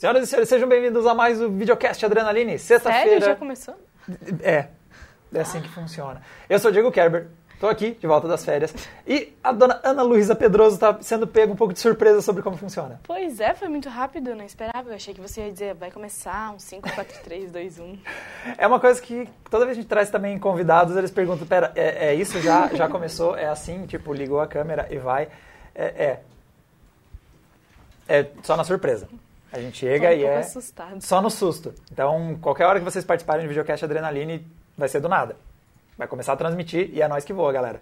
Senhoras e senhores, sejam bem-vindos a mais um Videocast Adrenaline. Sério? Sexta-feira. Já começou? É, é assim que funciona. Eu sou o Diego Kerber, tô aqui, de volta das férias. E a dona Ana Luísa Pedroso tá sendo pego um pouco de surpresa sobre como funciona. Pois é, foi muito rápido, não esperava. Eu achei que você ia dizer, vai começar um 5, 4, 3, 2, 1. É uma coisa que toda vez que a gente traz também convidados, eles perguntam, pera, é, é isso já, já começou? É assim? Tipo, ligou a câmera e vai? É, é. É só na surpresa. A gente chega um e é assustado. só no susto. Então, qualquer hora que vocês participarem de Videocast Adrenaline, vai ser do nada. Vai começar a transmitir e é nós que voa, galera.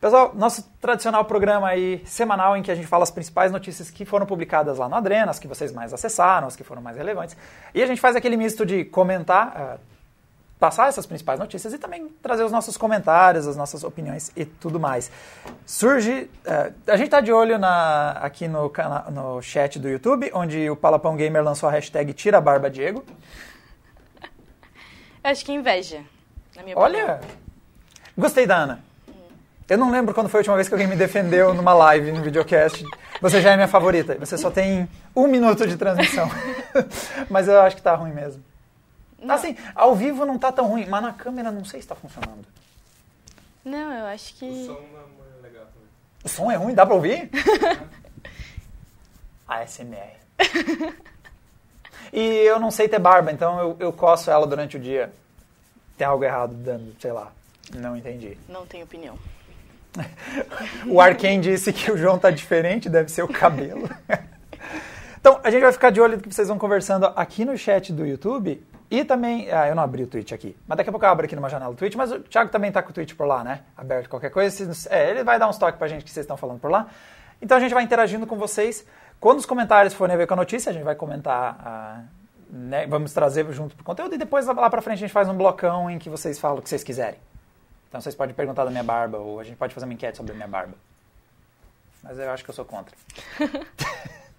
Pessoal, nosso tradicional programa aí semanal em que a gente fala as principais notícias que foram publicadas lá no Adrena, as que vocês mais acessaram, as que foram mais relevantes. E a gente faz aquele misto de comentar, ah, passar essas principais notícias e também trazer os nossos comentários, as nossas opiniões e tudo mais. Surge, eh, a gente está de olho na, aqui no, no chat do YouTube, onde o Palapão Gamer lançou a hashtag Tira Barba Diego. Acho que é inveja, na minha opinião. Olha, gostei da Ana. Eu não lembro quando foi a última vez que alguém me defendeu numa live, no videocast. Você já é minha favorita. Você só tem um minuto de transmissão. mas eu acho que tá ruim mesmo. Não. Assim, ao vivo não tá tão ruim, mas na câmera não sei se tá funcionando. Não, eu acho que... O som não é legal também. O som é ruim, dá pra ouvir? ASMR. E eu não sei ter barba, então eu, eu coço ela durante o dia. Tem algo errado dando, sei lá. Não entendi. Não tenho opinião. O Arkane disse que o João tá diferente, deve ser o cabelo. então, a gente vai ficar de olho no que vocês vão conversando aqui no chat do YouTube. E também, ah, eu não abri o Twitch aqui, mas daqui a pouco eu abro aqui numa janela do Twitch, mas o Thiago também tá com o Twitch por lá, né? Aberto qualquer coisa. vocês- É, ele vai dar uns toques pra gente que vocês estão falando por lá. Então a gente vai interagindo com vocês. Quando os comentários forem a ver com a notícia, a gente vai comentar, ah, né, vamos trazer junto pro conteúdo e depois lá pra frente a gente faz um blocão em que vocês falam o que vocês quiserem. Então vocês podem perguntar da minha barba, ou a gente pode fazer uma enquete sobre a minha barba. Mas eu acho que eu sou contra.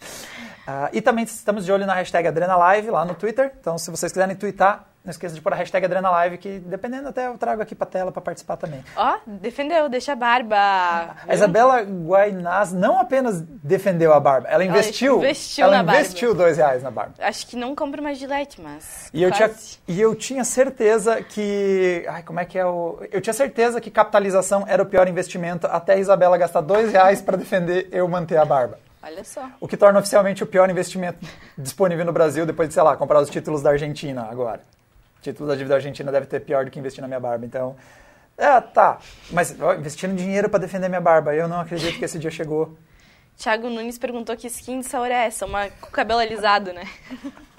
Ah, e também estamos de olho na hashtag AdrenaLive lá no Twitter. Então, se vocês quiserem twittar, não esqueça de pôr a hashtag AdrenaLive, que dependendo até eu trago aqui pra tela para participar também. Ó, defendeu, deixa a barba. A Isabela Guainaz não apenas defendeu a barba, ela investiu. investiu ela na barba. investiu dois reais na barba. Acho que não compro mais Gillette, mas E eu, tinha, e eu tinha certeza que. Ai, como é que é o. Eu tinha certeza que capitalização era o pior investimento até a Isabela gastar dois reais para defender eu manter a barba. Olha só. O que torna oficialmente o pior investimento disponível no Brasil depois de, sei lá, comprar os títulos da Argentina agora. O título da dívida argentina deve ter pior do que investir na minha barba. Então, é, tá. Mas ó, investindo dinheiro para defender minha barba. Eu não acredito que esse dia chegou. Thiago Nunes perguntou que skin de sabor é essa, uma com cabelo alisado, né?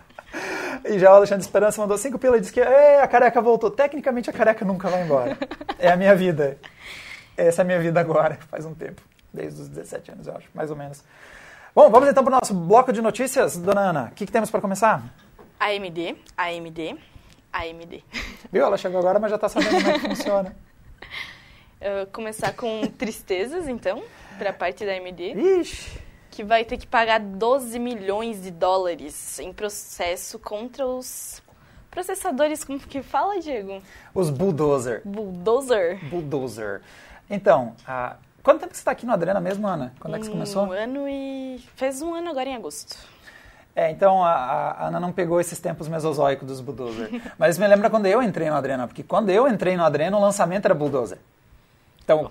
E já o Alexandre Esperança mandou cinco pila e disse que a careca voltou. Tecnicamente a careca nunca vai embora. É a minha vida. Essa é a minha vida agora, faz um tempo. Desde os 17 anos, eu acho, mais ou menos. Bom, vamos então para o nosso bloco de notícias, dona Ana. O que, que temos para começar? AMD, AMD, AMD. Viu? Ela chegou agora, mas já está sabendo como é que funciona. Eu vou começar com tristezas, então, para a parte da AMD, Ixi. que vai ter que pagar 12 milhões de dólares em processo contra os processadores, como que fala, Diego? Os bulldozer. Bulldozer. Bulldozer. Então, ah, quanto tempo você está aqui no Adrena mesmo, Ana? Quando é que você começou? Um ano e... Fez um ano agora em agosto. É, então a, a Ana não pegou esses tempos mesozoicos dos Bulldozer. Mas me lembra quando eu entrei no Adrena, porque quando eu entrei no Adrena, o lançamento era Bulldozer. Então,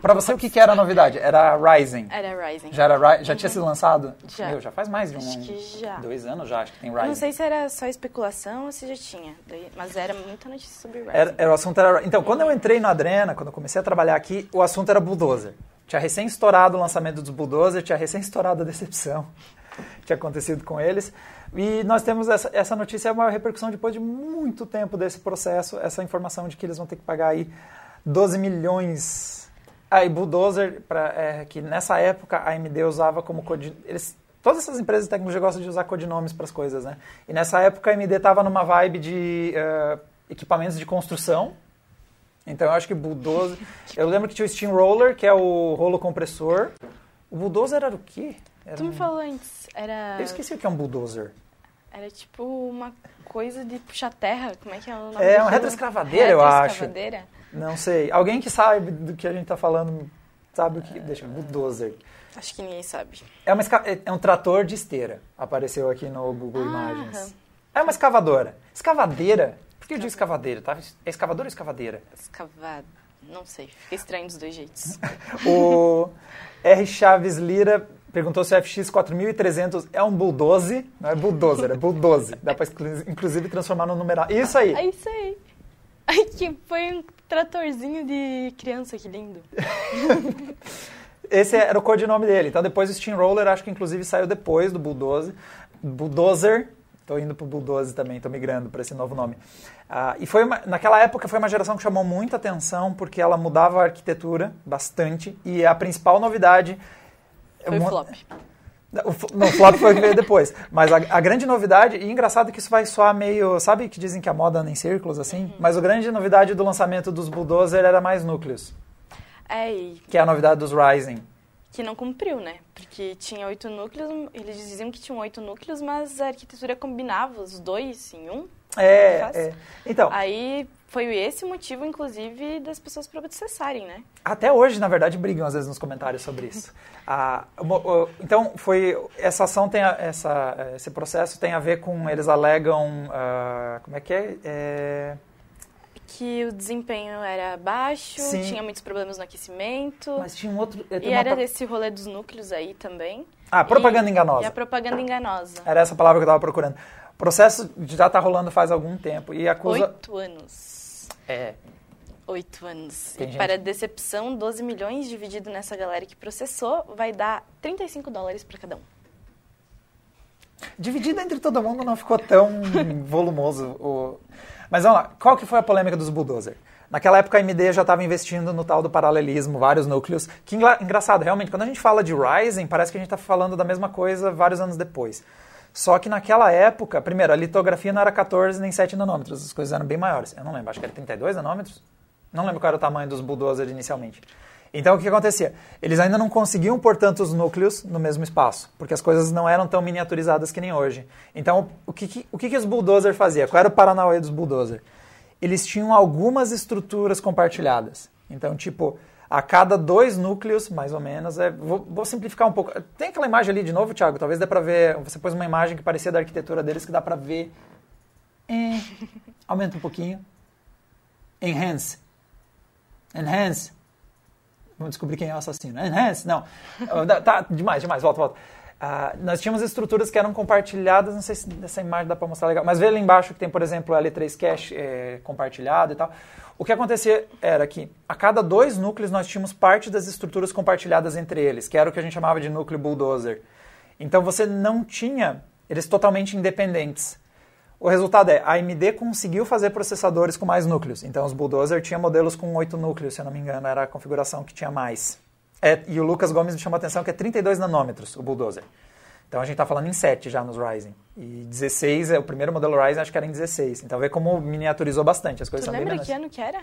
para você, o que, que era a novidade? Era Ryzen. Era Ryzen. Já, era, já tinha sido lançado? Já. Meu, já faz mais de um, Acho que já. dois anos já, acho que tem Eu Ryzen. não sei se era só especulação ou se já tinha, mas era muita notícia sobre Ryzen. Era, era- o assunto era. Então, quando eu entrei no Adrena, quando eu comecei a trabalhar aqui, o assunto era Bulldozer. Tinha recém estourado o lançamento dos Bulldozer, tinha recém estourado a decepção que tinha acontecido com eles. E nós temos essa, essa notícia, é uma repercussão depois de muito tempo desse processo, essa informação de que eles vão ter que pagar aí 12 milhões. Ah, e Bulldozer, pra, é, que nessa época a AMD usava como codi... Eles, todas essas empresas de tecnologia gostam de usar codinomes para as coisas, né? E nessa época a AMD estava numa vibe de eh, equipamentos de construção. Então eu acho que Bulldozer... Eu lembro que tinha o Steamroller, que é o rolo compressor. O Bulldozer era o quê? Era Tu me um- falou antes, era... Eu esqueci o que é um Bulldozer. Era tipo uma coisa de puxar terra, como é que é o nome É, uma retroescavadeira, eu acho. Retroescavadeira? Não sei. Alguém que sabe do que a gente está falando, sabe o que... Deixa eu bulldozer. Acho que ninguém sabe. É, uma esca- é- é um trator de esteira. Apareceu aqui no Google Ah, Imagens. É uma escavadeira. Escavadeira? Por que eu digo escavadeira? Tá? É escavadora ou escavadeira? Escavado. Não sei. Fica estranho dos dois jeitos. O R. Chaves Lira perguntou se o FX 4300 é um bulldoze. Não é bulldozer, é bulldoze. Dá pra exclu- inclusive transformar no numeral. Isso aí. É isso aí. Ai, que foi um tratorzinho de criança, que lindo. Esse era o codinome dele. Então depois o Steamroller, acho que inclusive saiu depois do Bulldozer. Bulldozer. Tô indo pro Bulldozer também, tô migrando para esse novo nome. Ah, e foi uma- naquela época foi uma geração que chamou muita atenção porque ela mudava a arquitetura bastante e a principal novidade Foi flop. O, não, o flop foi o que veio depois. Mas a, a grande novidade, e engraçado que isso vai soar meio. Sabe que dizem que a moda anda em círculos assim? Mas a grande novidade do lançamento dos Bulldozer era mais núcleos, É, e que é a novidade dos Rising. que não cumpriu, né? Porque tinha oito núcleos, eles diziam que tinham oito núcleos, mas a arquitetura combinava os dois em um. É, Fácil. é. Então, Aí foi esse o motivo, inclusive, das pessoas processarem, né? até hoje, na verdade, brigam às vezes nos comentários sobre isso. Ah, então, foi essa ação tem a- essa, esse processo tem a ver com eles alegam ah, como é que é? É, Que o desempenho era baixo, Sim. tinha muitos problemas no aquecimento. mas tinha um outro. E era pro- desse rolê dos núcleos aí também. Ah, propaganda E- enganosa. E a propaganda enganosa. Era essa palavra que eu estava procurando. O processo já está rolando faz algum tempo e acusa. Oito anos. É. Oito anos. Tem e gente- para decepção, 12 milhões dividido nessa galera que processou vai dar 35 dólares para cada um. Dividido entre todo mundo não ficou tão volumoso. O... Mas vamos lá, qual que foi a polêmica dos Bulldozer? Naquela época a AMD já estava investindo no tal do paralelismo, vários núcleos. Que engra- engraçado, realmente, quando a gente fala de Ryzen, parece que a gente está falando da mesma coisa vários anos depois. Só que naquela época, primeiro, a litografia não era 14 nem 7 nanômetros, as coisas eram bem maiores. Eu não lembro, acho que era 32 nanômetros. Não lembro qual era o tamanho dos Bulldozer inicialmente. Então o que acontecia? Eles ainda não conseguiam pôr tantos núcleos no mesmo espaço, porque as coisas não eram tão miniaturizadas que nem hoje. Então o que, que- o que, que os Bulldozer faziam? Qual era o Paranauê dos Bulldozer? Eles tinham algumas estruturas compartilhadas. Então, tipo, a cada dois núcleos, mais ou menos, é, vou, vou simplificar um pouco. Tem aquela imagem ali de novo, Thiago? Talvez dê pra ver. Você pôs uma imagem que parecia da arquitetura deles que dá pra ver. É, aumenta um pouquinho. Enhance. Enhance. Vamos descobrir quem é o assassino. Enhance, não. Tá, demais, demais. Volta, volta. Ah, nós tínhamos estruturas que eram compartilhadas, não sei se nessa imagem dá para mostrar legal, mas vê ali embaixo que tem, por exemplo, o L3 Cache eh, compartilhado e tal. O que acontecia era que a cada dois núcleos nós tínhamos parte das estruturas compartilhadas entre eles, que era o que a gente chamava de núcleo bulldozer. Então você não tinha eles totalmente independentes. O resultado é, a AMD conseguiu fazer processadores com mais núcleos. Então, os Bulldozer tinha modelos com oito núcleos, se eu não me engano, era a configuração que tinha mais. É, e o Lucas Gomes me chamou a atenção que é 32 nanômetros o Bulldozer. Então, a gente está falando em 7 já nos Ryzen. E 16, é o primeiro modelo Ryzen acho que era em 16. Então, vê como miniaturizou bastante, as coisas Tu lembra que ano que era?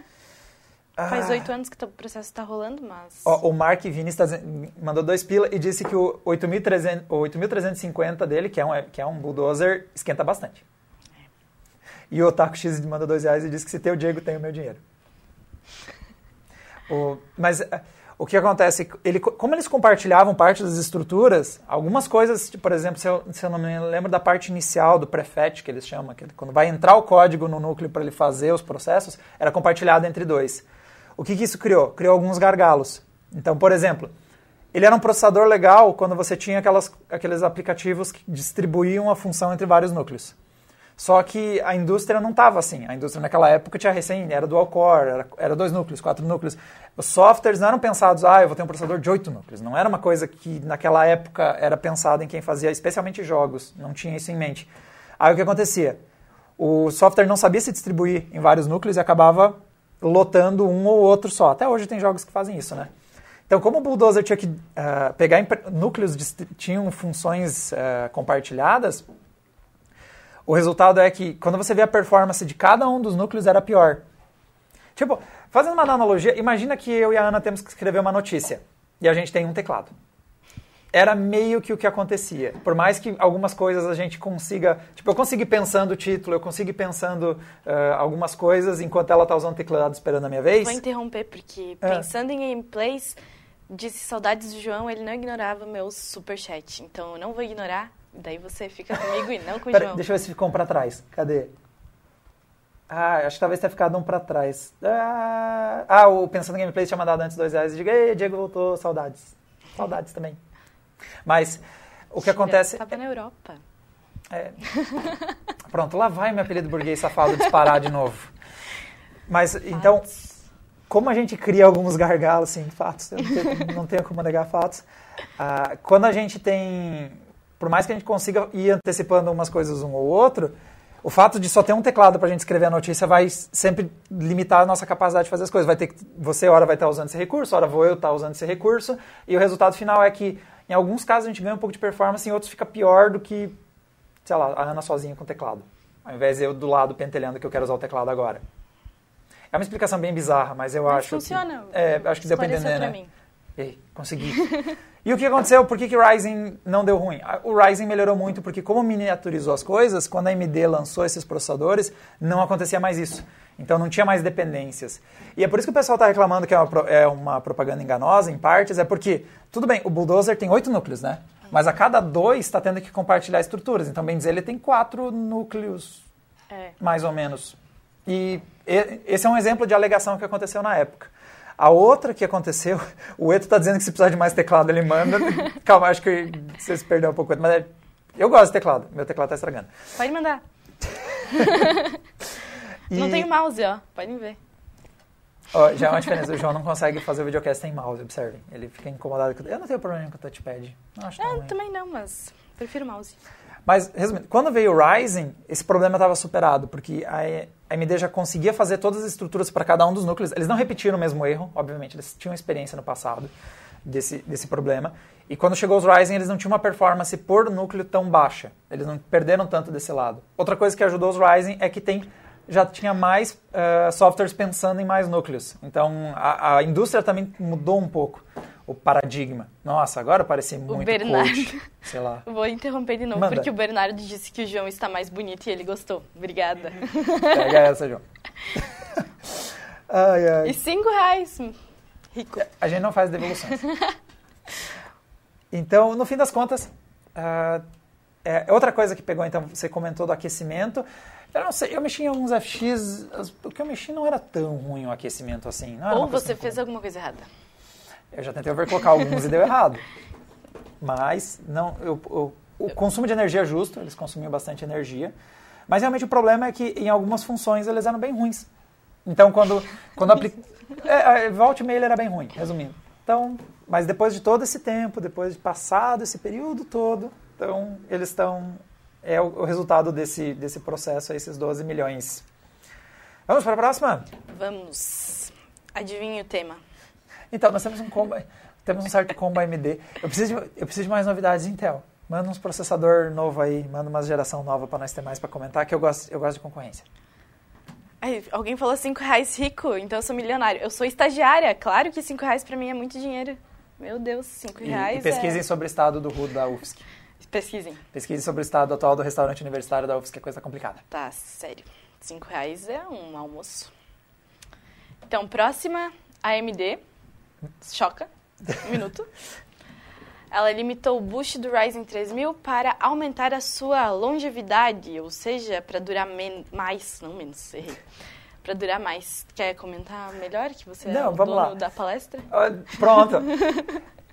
Faz Ah. oito anos que o processo está rolando, mas... Ó, o Mark Vinícius tá dizendo- mandou dois pila e disse que o 8300 o 8350 dele, que é, um, que é um bulldozer, esquenta bastante. E o Otaku X mandou dois reais e disse que se tem o Diego, tem o meu dinheiro. O- mas o que acontece, ele, como eles compartilhavam parte das estruturas, algumas coisas, tipo, por exemplo, se eu, se eu não me lembro da parte inicial do prefetch, que eles chamam, que quando vai entrar o código no núcleo para ele fazer os processos, era compartilhado entre dois. O que, que isso criou? Criou alguns gargalos. Então, por exemplo, ele era um processador legal quando você tinha aquelas, aqueles aplicativos que distribuíam a função entre vários núcleos. Só que a indústria não estava assim. A indústria naquela época tinha recém, era dual core, era, era dois núcleos, quatro núcleos. Os softwares não eram pensados, ah, eu vou ter um processador de oito núcleos. Não era uma coisa que naquela época era pensada em quem fazia, especialmente jogos. Não tinha isso em mente. Aí o que acontecia? O software não sabia se distribuir em vários núcleos e acabava lotando um ou outro só. Até hoje tem jogos que fazem isso, né? Então, como o Bulldozer tinha que ah, pegar núcleos distri- tinham funções ah, compartilhadas, o resultado é que quando você vê a performance de cada um dos núcleos era pior. Tipo, fazendo uma analogia, imagina que eu e a Ana temos que escrever uma notícia e a gente tem um teclado. Era meio que o que acontecia. Por mais que algumas coisas a gente consiga. Tipo, eu consigo ir pensando o título, eu consigo ir pensando ah, algumas coisas enquanto ela está usando o teclado esperando a minha vez. Vou interromper, porque É. pensando em gameplays, disse saudades do João, ele não ignorava meu superchat. Então eu não vou ignorar, daí você fica comigo e não com o Pera, João. deixa eu ver se ficou um pra trás. Cadê? Ah, acho que talvez tenha ficado um pra trás. Ah, ah, o Pensando Gameplay tinha mandado antes dois reais e diga, ei, Diego voltou, saudades. Saudades também. Mas o que acontece... Tava na Europa. É. Pronto, lá vai meu apelido burguês safado disparar de novo. Mas, então, como a gente cria alguns gargalos, assim, fatos, eu não tenho, não tenho como negar fatos. Ah, quando a gente tem, por mais que a gente consiga ir antecipando umas coisas um ou outro, o fato de só ter um teclado para a gente escrever a notícia vai sempre limitar a nossa capacidade de fazer as coisas. Vai ter que, você, hora, vai estar usando esse recurso, hora vou eu estar usando esse recurso, e o resultado final é que, em alguns casos, a gente ganha um pouco de performance, em outros fica pior do que, sei lá, a Ana sozinha com o teclado. Ao invés de eu do lado pentelhando que eu quero usar o teclado agora. É uma explicação bem bizarra, mas eu Mas acho funciona. que... É, acho que deu Esclareceu entender, né? mim. Ei, consegui. e o que aconteceu? Por que, que o Ryzen não deu ruim? O Ryzen melhorou muito porque, como miniaturizou as coisas, quando a AMD lançou esses processadores, não acontecia mais isso. Então não tinha mais dependências. E é por isso que o pessoal está reclamando que é uma, é uma propaganda enganosa, em partes, é porque, tudo bem, o Bulldozer tem oito núcleos, né? Mas a cada dois está tendo que compartilhar estruturas. Então, bem dizer, ele tem quatro núcleos É. mais ou menos. E- esse é um exemplo de alegação que aconteceu na época. A outra que aconteceu, o Eto está dizendo que se precisar de mais teclado, ele manda. Calma, acho que vocês perderam um pouco, mas é- eu gosto de teclado, meu teclado está estragando. Pode mandar. E, Não tem mouse, ó. Podem ver. ó, já é uma diferença, o João não consegue fazer o videocast sem mouse, observem. Ele fica incomodado. com- Eu não tenho problema com o touchpad. Não acho Ah, ruim. também não, mas prefiro mouse. Mas, resumindo, quando veio o Ryzen, esse problema estava superado, porque a AMD já conseguia fazer todas as estruturas para cada um dos núcleos. Eles não repetiram o mesmo erro, obviamente, eles tinham experiência no passado desse, desse problema. E quando chegou os Ryzen, eles não tinham uma performance por núcleo tão baixa. Eles não perderam tanto desse lado. Outra coisa que ajudou os Ryzen é que tem já tinha mais eh, softwares pensando em mais núcleos. Então, a, a indústria também mudou um pouco o paradigma. Nossa, agora parece muito Bernardo. coach, sei lá. Vou interromper de novo, Manda. porque o Bernardo disse que o João está mais bonito e ele gostou. Obrigada. Pega essa, João. ai, ai. E cinco reais. Rico. A gente não faz devoluções. Então, no fim das contas, ah, é, outra coisa que pegou, então, você comentou do aquecimento. Eu não sei, eu mexi em alguns FX, o que eu mexi não era tão ruim o aquecimento assim. Ou você fez comum. alguma coisa errada. Eu já tentei overclockar alguns e deu errado. Mas não, eu- eu- o consumo de energia é justo, eles consumiam bastante energia. Mas realmente o problema é que em algumas funções eles eram bem ruins. Então quando quando apli... é, é, Volt e mail era bem ruim, resumindo. Então, mas depois de todo esse tempo, depois de passado esse período todo, então eles estão é o, o resultado desse desse processo, é esses 12 milhões. Vamos para a próxima? Vamos. Adivinhe o tema. Então, nós temos um combo, temos um certo combo AMD. Eu preciso, de, eu preciso de mais novidades Intel. Manda uns processador novo aí, manda uma geração nova para nós ter mais para comentar, que eu gosto, eu gosto de concorrência. Ai, alguém falou cinco reais rico, então eu sou milionário. Eu sou estagiária, claro que cinco reais pra mim é muito dinheiro. Meu Deus, cinco E, reais e pesquisem é... sobre o estado do RUD da UFSC. Pesquisem. Pesquisem sobre o estado atual do restaurante universitário da UFSC, que é coisa complicada. Tá, sério. Cinco reais é um almoço. Então, próxima, AMD. Choca. Um minuto. Ela limitou o boost do Ryzen 3000 para aumentar a sua longevidade, ou seja, para durar mais, não menos, errei. Para durar mais. Quer comentar melhor que você é Não, o vamos dono lá. da palestra? Ó, Pronto.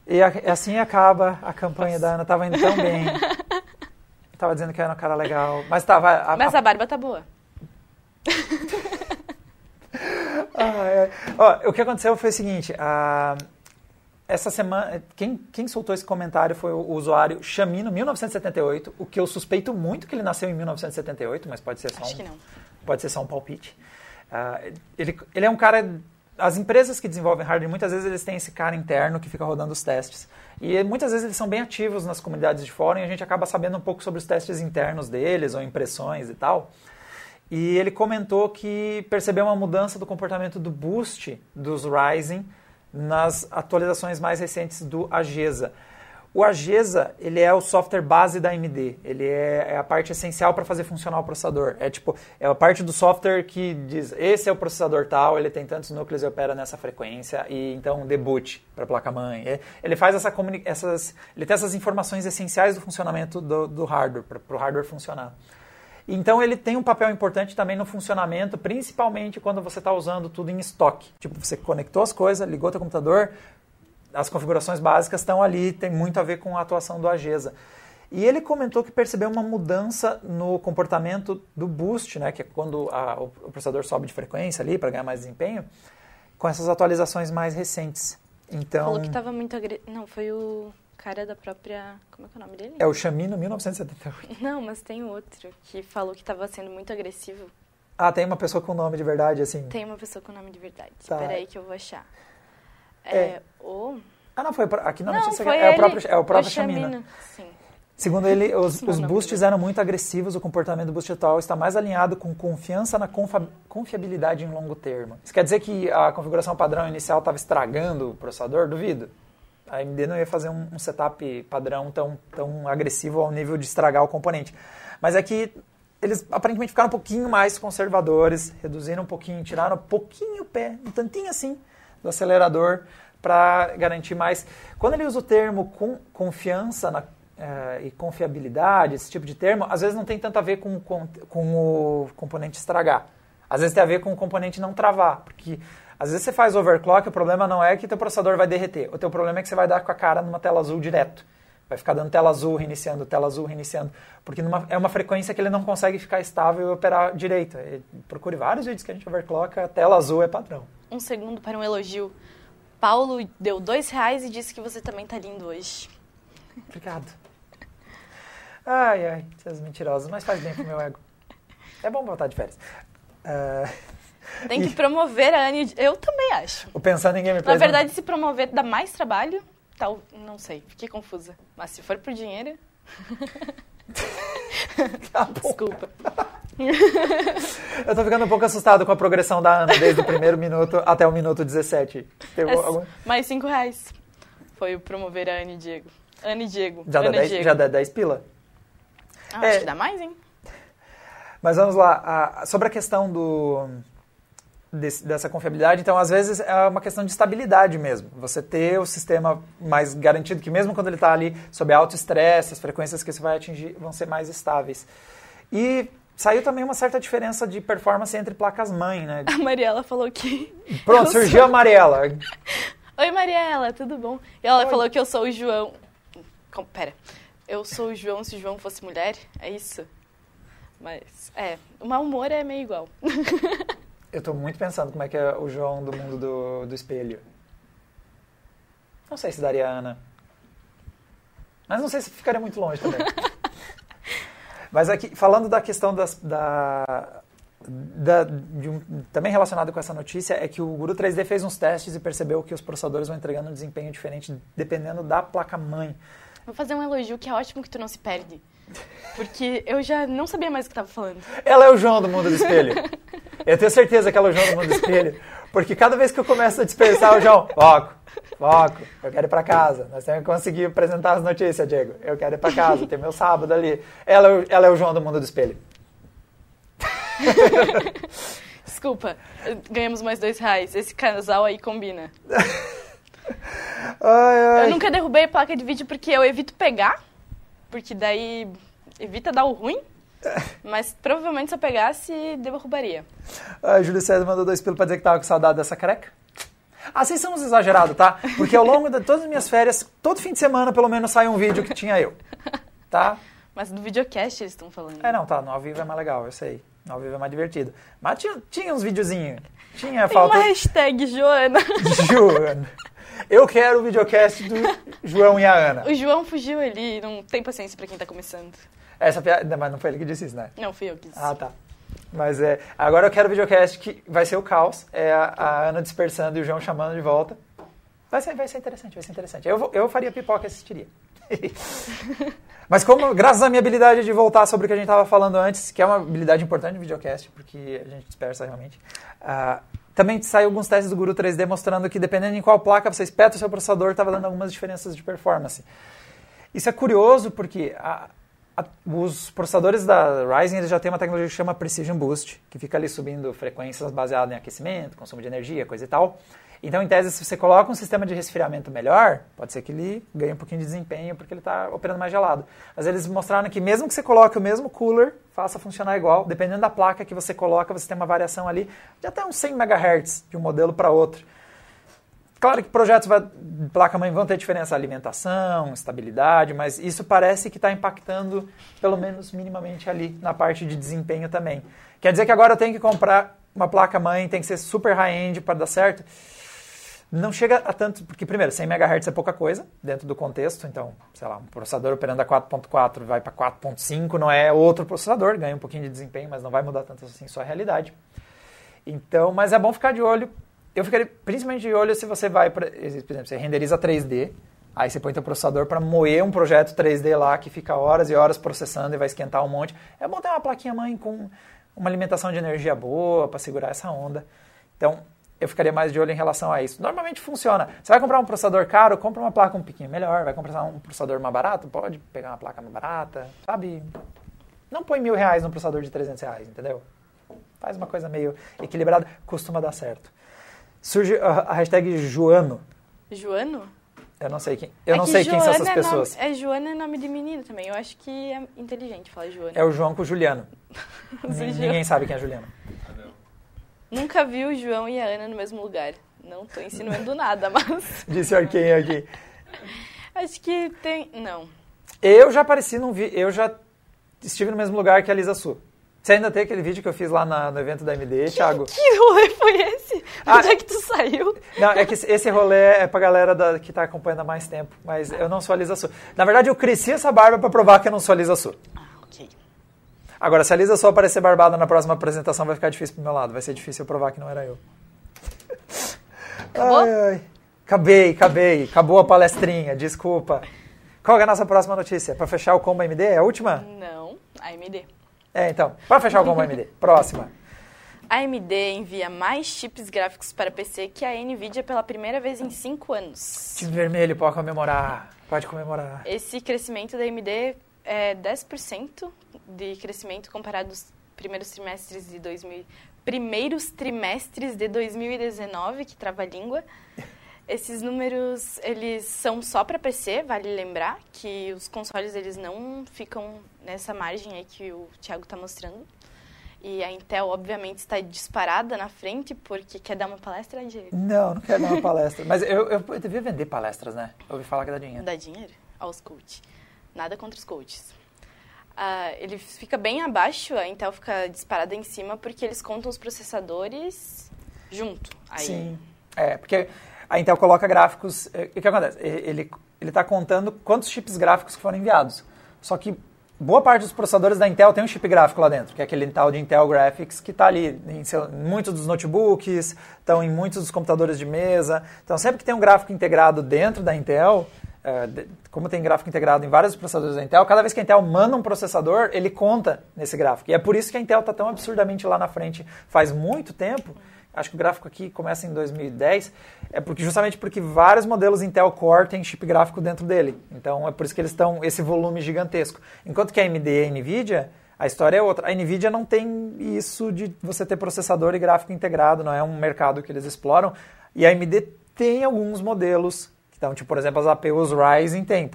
E a- assim acaba a campanha da Ana. Tava indo tão bem. Tava dizendo que era um cara legal. Mas tava. a- Mas a- a barba tá boa. Ó, o que aconteceu foi o seguinte, a- essa semana, quem, quem soltou esse comentário foi o, usuário Chamino1978, o que eu suspeito muito que ele nasceu em 1978, mas pode ser só Acho um, que não. pode ser só um palpite. Ah, ele, ele é um cara, as empresas que desenvolvem hardware, muitas vezes eles têm esse cara interno que fica rodando os testes. E muitas vezes eles são bem ativos nas comunidades de fórum e a gente acaba sabendo um pouco sobre os testes internos deles, ou impressões e tal. E ele comentou que percebeu uma mudança do comportamento do boost dos Ryzen nas atualizações mais recentes do AGESA. O Agesa, ele é o software base da AMD. Ele é, é a parte essencial para fazer funcionar o processador. É tipo, é a parte do software que diz, esse é o processador tal, ele tem tantos núcleos e opera nessa frequência, e então debut para a placa-mãe. É, ele faz essa essas, ele tem essas informações essenciais do funcionamento do, do hardware, para o hardware funcionar. Então ele tem um papel importante também no funcionamento, principalmente quando você está usando tudo em estoque. Tipo, você conectou as coisas, ligou seu computador, as configurações básicas estão ali, tem muito a ver com a atuação do Agesa. E ele comentou que percebeu uma mudança no comportamento do boost, né, que é quando a, o processador sobe de frequência ali para ganhar mais desempenho, com essas atualizações mais recentes. Então, Falou que estava muito agressivo. Não, foi o cara da própria. Como é que é o nome dele? É o Chamino 1978. Não, mas tem outro que falou que estava sendo muito agressivo. Ah, tem uma pessoa com nome de verdade, assim? Tem uma pessoa com nome de verdade. Tá. Peraí que eu vou achar. É, é. o... Ah, não, foi aqui na não, notícia foi é, ele, o próprio, é o próprio o Chamina. Sim. Segundo ele, os, os boosts eram muito agressivos, o comportamento do boost atual está mais alinhado com confiança na confiabilidade em longo termo. Isso quer dizer que a configuração padrão inicial estava estragando o processador? Duvido. A AMD não ia fazer um, um, setup padrão tão, tão agressivo ao nível de estragar o componente. Mas é que eles aparentemente ficaram um pouquinho mais conservadores, reduziram um pouquinho, tiraram um pouquinho o pé, um tantinho assim, do acelerador para garantir mais. Quando ele usa o termo com confiança na, eh, e confiabilidade, esse tipo de termo, às vezes não tem tanto a ver com, com, com o componente estragar. Às vezes tem a ver com o componente não travar, porque às vezes você faz overclock, o problema não é que teu processador vai derreter, o teu problema é que você vai dar com a cara numa tela azul direto. Vai ficar dando tela azul, reiniciando, tela azul, reiniciando. Porque numa, é uma frequência que ele não consegue ficar estável e operar direito. procure vários vídeos que a gente overclocka, tela azul é padrão. Um segundo para um elogio. Paulo deu dois reais e disse que você também tá lindo hoje. Obrigado. Ai, ai, vocês mentirosas, mas faz bem pro meu ego. É bom voltar de férias. Uh, Tem que e... promover a Anne. Eu também acho. O Pensando em Gameplay. Na verdade, não... se promover dá mais trabalho, tal. Não sei, fiquei confusa. Mas se for por dinheiro. tá Desculpa. Eu tô ficando um pouco assustado com a progressão da Ana, desde o primeiro minuto até o minuto 17. é, algum... Mais 5 reais. Foi o promover a Anne Diego. Anne Diego. Já, Ana dá, 10, Diego. já dá 10 pila? Ah, é, acho que dá mais, hein? Mas vamos lá. A, sobre a questão do, desse, dessa confiabilidade, então às vezes é uma questão de estabilidade mesmo. Você ter o sistema mais garantido, que mesmo quando ele está ali sob alto estresse, as frequências que você vai atingir vão ser mais estáveis. E Saiu também uma certa diferença de performance entre placas-mãe, né? A Mariela falou que. Pronto, surgiu sou... a Mariela. Oi, Mariela, tudo bom? E ela Oi. falou que eu sou o João. Com... Pera. Eu sou o João se o João fosse mulher? É isso? Mas, é. O mau humor é meio igual. eu tô muito pensando como é que é o João do mundo do, do espelho. Não sei se daria a Ana. Mas não sei se ficaria muito longe também. Mas aqui, falando da questão das, da, da, um, também relacionado com essa notícia, é que o Guru 3D fez uns testes e percebeu que os processadores vão entregando um desempenho diferente dependendo da placa-mãe. Vou fazer um elogio que é ótimo que tu não se perde. Porque eu já não sabia mais o que estava falando. Ela é o João do mundo do espelho. Eu tenho certeza que ela é o João do mundo do espelho. Porque cada vez que eu começo a dispersar o João, foco, foco, eu quero ir para casa. Nós temos que conseguir apresentar as notícias, Diego. Eu quero ir para casa, tem meu sábado ali. Ela, é ela é o João do mundo do espelho. Desculpa, ganhamos mais dois reais. Esse casal aí combina. Ai, ai. Eu nunca derrubei placa de vídeo porque eu evito pegar, porque daí evita dar o ruim. Mas provavelmente se eu pegasse, derrubaria. A Júlio César mandou dois pilos pra dizer que tava com saudade dessa careca. Ah, vocês são uns exagerados, tá? Porque ao longo de todas as minhas férias, todo fim de semana, pelo menos, sai um vídeo que tinha eu. Tá? Mas do videocast eles estão falando. É, não, tá. No ao vivo é mais legal, eu sei. No ao vivo é mais divertido. Mas tinha, tinha uns videozinhos. Tinha Tem falta. uma hashtag Joana. Joana. Eu quero o videocast do João e a Ana. O João fugiu ali, não tem paciência pra quem tá começando. Essa piada, mas não foi ele que disse isso, né? Não, fui eu que disse. Ah, tá. Mas é, agora eu quero o videocast que vai ser o caos, é a, a Ana dispersando e o João chamando de volta. Vai ser, vai ser interessante, vai ser interessante. Eu, eu faria pipoca e assistiria. Mas como, graças à minha habilidade de voltar sobre o que a gente estava falando antes, que é uma habilidade importante no videocast, porque a gente dispersa realmente, uh, também saiu alguns testes do Guru 3D mostrando que dependendo em qual placa você espeta o seu processador, estava dando algumas diferenças de performance. Isso é curioso porque a, a, os processadores da Ryzen eles já têm uma tecnologia que chama Precision Boost, que fica ali subindo frequências baseadas em aquecimento, consumo de energia, coisa e tal. Então, em tese, se você coloca um sistema de resfriamento melhor, pode ser que ele ganhe um pouquinho de desempenho porque ele está operando mais gelado. Mas eles mostraram que mesmo que você coloque o mesmo cooler, faça funcionar igual. Dependendo da placa que você coloca, você tem uma variação ali de até uns 100 MHz de um modelo para outro. Claro que projetos de placa-mãe vão ter diferença alimentação, estabilidade, mas isso parece que está impactando, pelo menos minimamente ali, na parte de desempenho também. Quer dizer que agora eu tenho que comprar uma placa-mãe, tem que ser super high-end para dar certo? Não chega a tanto, porque primeiro, 100 MHz é pouca coisa dentro do contexto, então, sei lá, um processador operando a 4.4 vai para 4.5, não é outro processador, ganha um pouquinho de desempenho, mas não vai mudar tanto assim sua realidade. Então, mas é bom ficar de olho. Eu ficaria principalmente de olho se você vai, por exemplo, você renderiza 3D, aí você põe seu processador para moer um projeto 3D lá que fica horas e horas processando e vai esquentar um monte. É bom ter uma plaquinha mãe com uma alimentação de energia boa para segurar essa onda. Então, eu ficaria mais de olho em relação a isso. Normalmente funciona. Você vai comprar um processador caro, compra uma placa um pouquinho melhor. Vai comprar um processador mais barato, pode pegar uma placa mais barata, sabe? Não põe mil reais num processador de 300 reais, entendeu? Faz uma coisa meio equilibrada, costuma dar certo. Surge a, hashtag Joano. Joano? Eu não sei quem, eu é não sei quem são essas pessoas. É, nome, é Joana é nome de menino também. Eu acho que é inteligente falar Joana. É o João com o Juliano. Ninguém sabe quem é Juliano. Nunca vi o João e a Ana no mesmo lugar. Não estou insinuando nada, mas. Disse quem aqui? Acho que tem. Não. Eu já apareci num vídeo. Eu já estive no mesmo lugar que a Lisa Su. Você ainda tem aquele vídeo que eu fiz lá na, no evento da MD, que, Thiago? Que rolê foi esse? Ah, Onde é que tu saiu? Não, é que esse rolê é pra galera da, que tá acompanhando há mais tempo, mas eu não sou a Lisa Su. Na verdade, eu cresci essa barba para provar que eu não sou a Lisa Su. Agora, se a Lisa só aparecer barbada na próxima apresentação, vai ficar difícil pro meu lado. Vai ser difícil eu provar que não era eu. Acabou? Ai, ai. Acabei, acabei. Acabou a palestrinha, desculpa. Qual é a nossa próxima notícia? Para fechar o Combo AMD? É a última? Não, AMD. É, então. Para fechar o Combo AMD. Próxima. A AMD envia mais chips gráficos para PC que a NVIDIA pela primeira vez em 5 anos. Chip vermelho, pode comemorar. Pode comemorar. Esse crescimento da AMD é 10% de crescimento comparado aos primeiros trimestres de 2000, primeiros trimestres de 2019, que trava a língua. Esses números, eles são só para PC, vale lembrar que os consoles eles não ficam nessa margem aí que o Thiago está mostrando. E a Intel, obviamente, está disparada na frente porque quer dar uma palestra, Diego? Não, não quer dar uma palestra. Mas eu, eu, eu devia vender palestras, né? Eu ouvi falar que dá dinheiro. Dá dinheiro? Aos coaches. Nada contra os coaches. Uh, ele fica bem abaixo, a Intel fica disparada em cima, porque eles contam os processadores junto. Aí... Sim, é, porque a Intel coloca gráficos... É, o que acontece? Ele está contando quantos chips gráficos foram enviados. Só que boa parte dos processadores da Intel tem um chip gráfico lá dentro, que é aquele tal de Intel Graphics, que está ali em, seu, muitos dos notebooks, estão em muitos dos computadores de mesa. Então, sempre que tem um gráfico integrado dentro da Intel, como tem gráfico integrado em vários processadores da Intel, cada vez que a Intel manda um processador, ele conta nesse gráfico. E é por isso que a Intel está tão absurdamente lá na frente faz muito tempo. Acho que o gráfico aqui começa em 2010, é porque justamente porque vários modelos Intel Core têm chip gráfico dentro dele. Então é por isso que eles estão esse volume gigantesco. Enquanto que a AMD e a Nvidia, a história é outra. A Nvidia não tem isso de você ter processador e gráfico integrado, não é um mercado que eles exploram. E a AMD tem alguns modelos então, tipo, por exemplo, as APUs Ryzen tem, uh,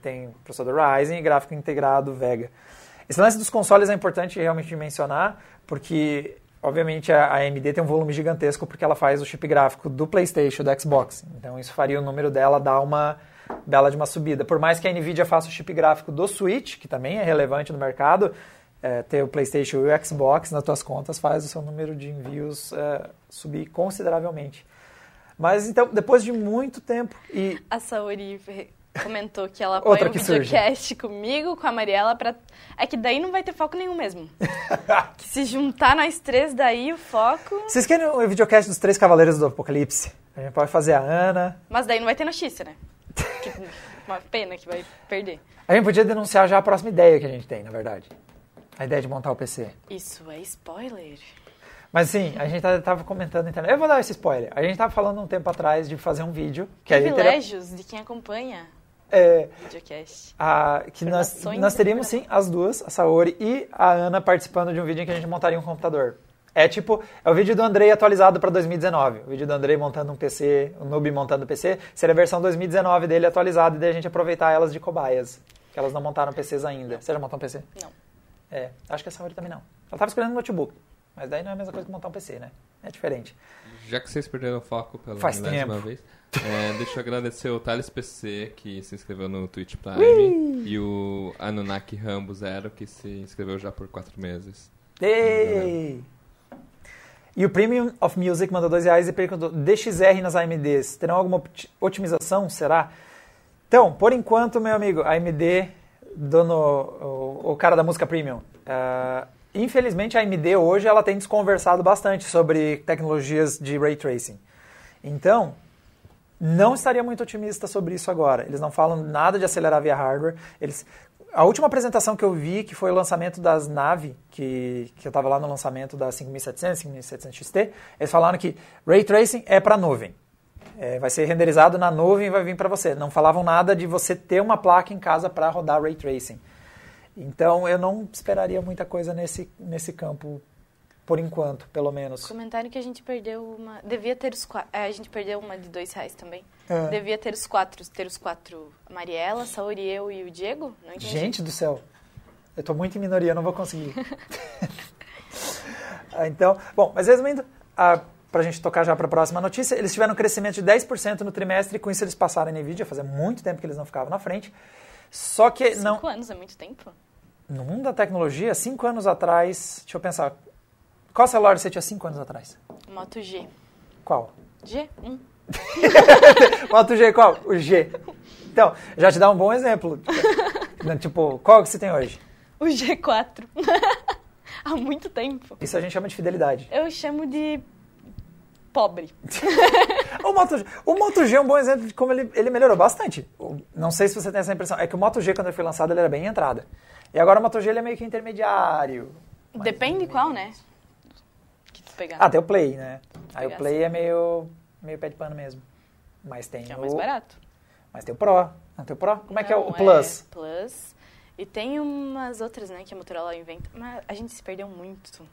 tem processador Ryzen e gráfico integrado Vega. Esse lance dos consoles é importante realmente mencionar, porque, obviamente, a AMD tem um volume gigantesco porque ela faz o chip gráfico do PlayStation, do Xbox. Então, isso faria o número dela dar uma bela de uma subida. Por mais que a NVIDIA faça o chip gráfico do Switch, que também é relevante no mercado, é, ter o PlayStation e o Xbox nas tuas contas faz o seu número de envios é, subir consideravelmente. Mas então, depois de muito tempo e... A Saori comentou que ela põe um videocast surge. comigo, com a Mariela, pra... é que daí não vai ter foco nenhum mesmo. que se juntar nós três, daí o foco... Vocês querem o videocast dos Três Cavaleiros do Apocalipse? A gente pode fazer a Ana... Mas daí não vai ter notícia, né? Uma pena que vai perder. A gente podia denunciar já a próxima ideia que a gente tem, na verdade. A ideia de montar o PC. Isso é spoiler. Mas sim, a gente estava comentando na internet. Eu vou dar esse spoiler. A gente estava falando um tempo atrás de fazer um vídeo. Que Privilégios teria... de quem acompanha. É, Videocast. a, que nós, nós teríamos sim as duas, a Saori e a Ana participando de um vídeo em que a gente montaria um computador. É tipo, é o vídeo do Andrei atualizado para 2019. O vídeo do Andrei montando um PC, o Noob montando um PC, seria a versão 2019 dele atualizado e daí a gente aproveitar elas de cobaias. Que elas não montaram PCs ainda. Você já montou um PC? Não. É, acho que a Saori também não. Ela tava escolhendo um notebook. Mas daí não é a mesma coisa que montar um PC, né? É diferente. Já que vocês perderam o foco pela Faz milésima tempo. vez, é, deixa eu agradecer o Thales PC, que se inscreveu no Twitch Prime, e o Anunnaki Rambo Zero, que se inscreveu já por quatro meses. Ei! E o Premium of Music mandou dois reais e perguntou: DXR nas AMDs, terão alguma otimização? Será? Então, por enquanto, meu amigo, AMD, dono, o, o cara da música Premium, ah, infelizmente a AMD hoje ela tem desconversado bastante sobre tecnologias de Ray Tracing. Então, não estaria muito otimista sobre isso agora. Eles não falam nada de acelerar via hardware. Eles, a última apresentação que eu vi, que foi o lançamento das Navi, que, que eu estava lá no lançamento da 5700, 5700 XT, eles falaram que Ray Tracing é para nuvem. É, vai ser renderizado na nuvem e vai vir para você. Não falavam nada de você ter uma placa em casa para rodar Ray Tracing. Então eu não esperaria muita coisa nesse, nesse campo, por enquanto, pelo menos. Comentário que a gente perdeu uma. Devia ter os quatro. a gente perdeu uma de dois reais também. É. Devia ter os quatro. Ter os quatro. A Mariela, a Saori, eu e o Diego? Não entendi. Gente do céu, eu tô muito em minoria, não vou conseguir. Ah, então, bom, mas resumindo, ah, pra gente tocar já para a próxima notícia, eles tiveram um crescimento de 10% no trimestre, e com isso eles passaram a NVIDIA, fazia muito tempo que eles não ficavam na frente. Só que Cinco não, anos é muito tempo? No mundo da tecnologia, cinco anos atrás, deixa eu pensar, qual celular você tinha cinco anos atrás? Moto G. Qual? G? Um. Moto G qual? O G. Então, já te dá um bom exemplo. tipo, qual que você tem hoje? O G4. Há muito tempo. Isso a gente chama de fidelidade. Eu chamo de pobre. O Moto, G, o Moto G é um bom exemplo de como ele, ele melhorou bastante. Não sei se você tem essa impressão. É que o Moto G, quando ele foi lançado, ele era bem entrada. E agora o Moto G ele é meio que intermediário. Depende qual, né? Que tu pegar. Ah, tem o Play, né? Aí o Play é meio, meio pé de pano mesmo. Mas tem que é o... mais barato. Mas tem o Pro. Não tem o Pro? Como é que é o Plus? Plus. E tem umas outras, né, que a Motorola inventa. Mas a gente se perdeu muito.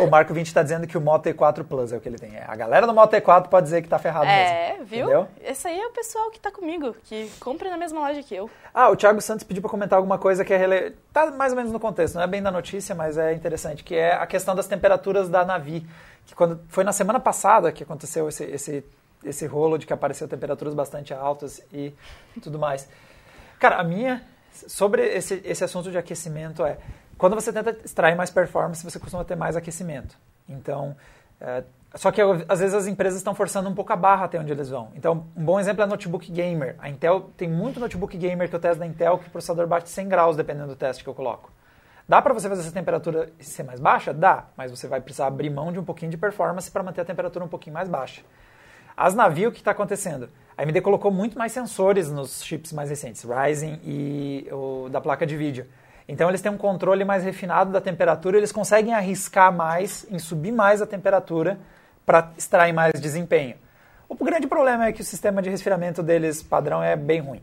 o, o Marco 20 está dizendo que o Moto E4 Plus é o que ele tem. A galera do Moto E4 pode dizer que tá ferrado é, mesmo. viu? Entendeu? Esse aí é o pessoal que tá comigo, que compra na mesma loja que eu. Ah, o Thiago Santos pediu para comentar alguma coisa que é rele... tá mais ou menos no contexto, não é bem da notícia, mas é interessante, que é a questão das temperaturas da Navi, que quando foi na semana passada que aconteceu esse, esse, esse rolo de que apareceu temperaturas bastante altas e tudo mais. Cara, a minha sobre esse, esse assunto de aquecimento é quando você tenta extrair mais performance, você costuma ter mais aquecimento. Então, é, só que às vezes as empresas estão forçando um pouco a barra até onde eles vão. Então, um bom exemplo é notebook gamer. A Intel tem muito notebook gamer que eu testo da Intel que o processador bate 100 graus dependendo do teste que eu coloco. Dá para você fazer essa temperatura ser mais baixa? Dá, mas você vai precisar abrir mão de um pouquinho de performance para manter a temperatura um pouquinho mais baixa. As Navi, o que está acontecendo? A AMD colocou muito mais sensores nos chips mais recentes, Ryzen e o da placa de vídeo. Então eles têm um controle mais refinado da temperatura, eles conseguem arriscar mais em subir mais a temperatura para extrair mais desempenho. O grande problema é que o sistema de resfriamento deles padrão é bem ruim.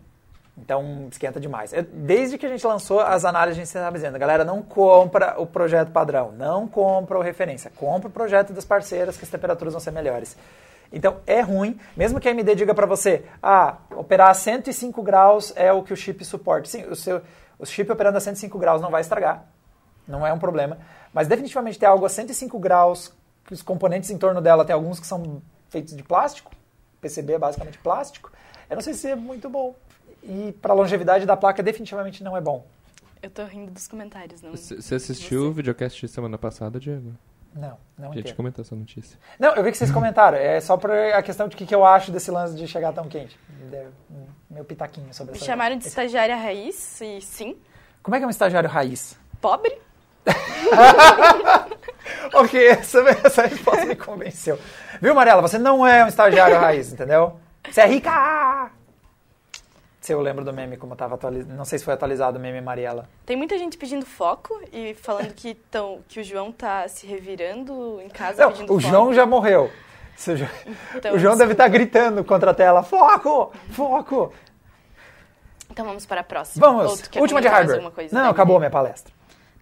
Então esquenta demais. Eu- Desde que a gente lançou as análises, a gente estava dizendo, galera, não compra o projeto padrão, não compra o referência, compra o projeto das parceiras que as temperaturas vão ser melhores. Então é ruim, mesmo que a AMD diga para você, ah, operar a 105 graus é o que o chip suporta. Sim, o seu o chip operando a 105 graus não vai estragar, não é um problema, mas definitivamente ter algo a 105 graus, que os componentes em torno dela tem alguns que são feitos de plástico, PCB é basicamente plástico, eu não sei se é muito bom. E para a longevidade da placa definitivamente não é bom. Eu tô rindo dos comentários, não. Você assistiu o videocast semana passada, Diego? Não, não A gente entendo. comentou essa notícia. Não, eu vi que vocês comentaram. É só para a questão de o que, que eu acho desse lance de chegar tão quente. Meu pitaquinho sobre Me essa. chamaram de estagiária raiz, e sim, Como é que é um estagiário raiz? pobre. ok, essa, essa resposta me convenceu. Viu, Mariela? Você não é um estagiário raiz, entendeu? Você é rica! Se eu lembro do meme como estava atualizado. Não sei se foi atualizado o meme Mariela. Tem muita gente pedindo foco e falando que, tão, que o João tá se revirando em casa Não, pedindo o foco. João já morreu. Se O João, Então, o João deve estar gritando contra a tela: Foco! Foco! Então vamos para a próxima. Vamos, última de coisa Não, acabou a minha palestra.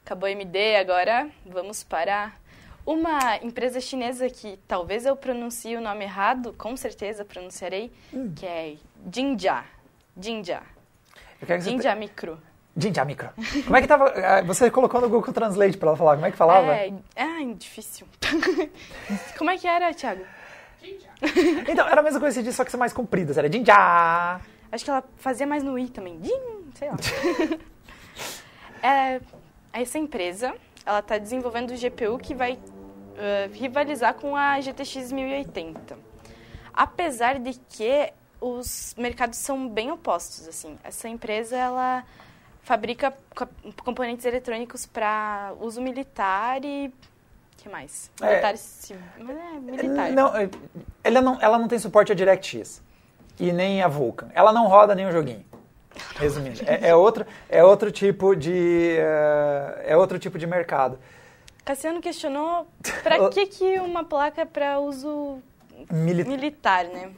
Acabou a AMD, agora vamos para uma empresa chinesa que talvez eu pronuncie o nome errado, com certeza pronunciarei, Hum. que é Jinja. Jinja. Quero que você Jinja Micro. Micro. Como é que tava? ah, Você colocou no Google Translate pra ela falar, como é que falava? É, é difícil. Como é que era, Thiago? Então, era a mesma coisa que você disse, só que você mais comprida. Era Jinja. Acho que ela fazia mais no i também. Jin, sei lá. É, essa empresa, ela está desenvolvendo o GPU que vai eh, rivalizar com a GTX 1080. Apesar de que os mercados são bem opostos, assim. Essa empresa, ela fabrica co- componentes eletrônicos para uso militar e... que mais? É. Militar, civil- mas é militar. Não, é, ela não, ela não tem suporte a DirectX. E nem a Vulkan. Ela não roda nenhum joguinho. Resumindo, é, é outro, é outro tipo de eh, é outro tipo de mercado. Cassiano questionou para que, que uma placa para uso Mili- militar, né?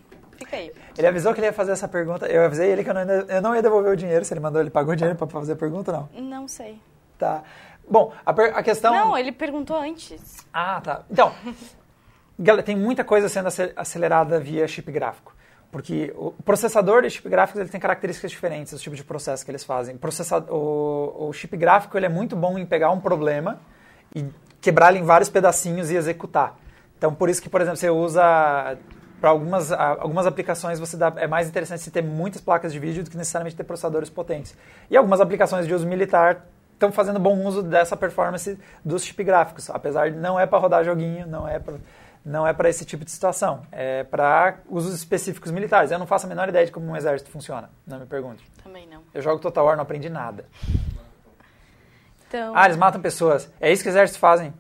Fica aí. Ele avisou que ele ia fazer essa pergunta. Eu avisei ele que eu não, eu não ia devolver o dinheiro. Se ele mandou, ele pagou o dinheiro para fazer a pergunta, não. Não sei. Tá. Bom, a, a questão. Não, ele perguntou antes. Ah, tá. Então, galera, tem muita coisa sendo ace- acelerada via chip gráfico. Porque o processador de chip gráficos ele tem características diferentes, os tipos de processo que eles fazem. Processa- o, o chip gráfico ele é muito bom em pegar um problema e quebrar ele em vários pedacinhos e executar. Então, por isso que, por exemplo, você usa para algumas, algumas aplicações você dá, é mais interessante você ter muitas placas de vídeo do que necessariamente ter processadores potentes. E algumas aplicações de uso militar estão fazendo bom uso dessa performance dos chip gráficos, apesar de não é para rodar joguinho, não é para não é para esse tipo de situação, é para usos específicos militares. Eu não faço a menor ideia de como um exército funciona, não me pergunte. Também não. Eu jogo Total War, não aprendi nada. Então, Ah, eles matam pessoas. É isso que exércitos fazem.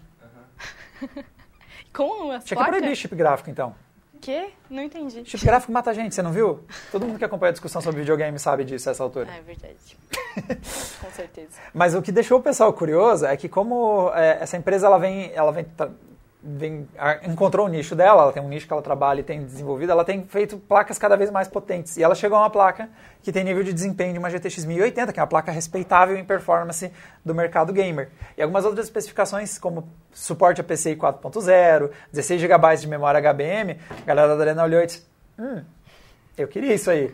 com as Tinha que placas? proibir chip gráfico, então. Quê? Não entendi. Chip gráfico mata gente, você não viu? Todo mundo que acompanha a discussão sobre videogame sabe disso a essa altura. É verdade. com certeza. Mas o que deixou o pessoal curioso é que como é, essa empresa ela vem, ela vem, a- encontrou o nicho dela, ela tem um nicho que ela trabalha e tem desenvolvido, ela tem feito placas cada vez mais potentes. E ela chegou a uma placa que tem nível de desempenho de uma GTX 1080, que é uma placa respeitável em performance do mercado gamer. E algumas outras especificações, como suporte a PCI 4.0, 16 GB de memória HBM, a galera da Arena olhou e disse, hum, eu queria isso aí.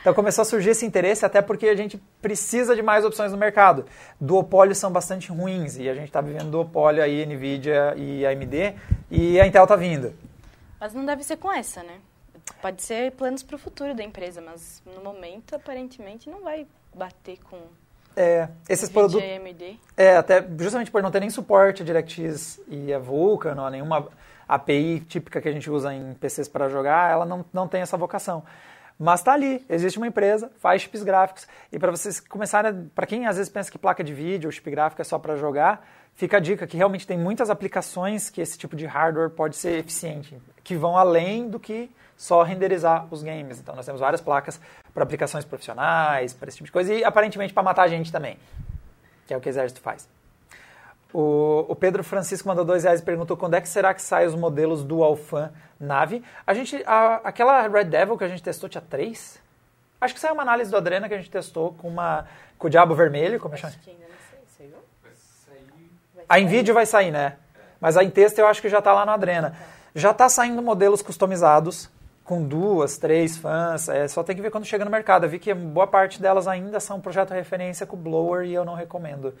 Então começou a surgir esse interesse até porque a gente precisa de mais opções no mercado. Duopólios são bastante ruins e a gente está vivendo duopólio aí, NVIDIA e AMD, e a Intel está vindo. Mas não deve ser com essa, né? Pode ser planos para o futuro da empresa, mas no momento, aparentemente, não vai bater com É, esses produtos... AMD. É, até justamente por não ter nem suporte a DirectX e a Vulkan, há nenhuma API típica que a gente usa em PCs para jogar, ela não, não tem essa vocação. Mas está ali, existe uma empresa, faz chips gráficos. E para vocês começarem, para quem às vezes pensa que placa de vídeo ou chip gráfico é só para jogar, fica a dica que realmente tem muitas aplicações que esse tipo de hardware pode ser eficiente, que vão além do que só renderizar os games. Então nós temos várias placas para aplicações profissionais, para esse tipo de coisa, e aparentemente para matar a gente também, que é o que o exército faz. O, o Pedro Francisco mandou dois reais e perguntou quando é que será que saem os modelos do Alfan nave. A gente, a- aquela Red Devil que a gente testou tinha três? Acho que saiu uma análise do Adrena que a gente testou com, uma, com o Diabo Vermelho, como é chama? Que ainda não sei, saiu? A em vídeo vai sair, né? Mas a em texto eu acho que já está lá no Adrena. Já está saindo modelos customizados, com duas, três fãs. É, só tem que ver quando chega no mercado. Eu vi que boa parte delas ainda são projeto referência com Blower e eu não recomendo.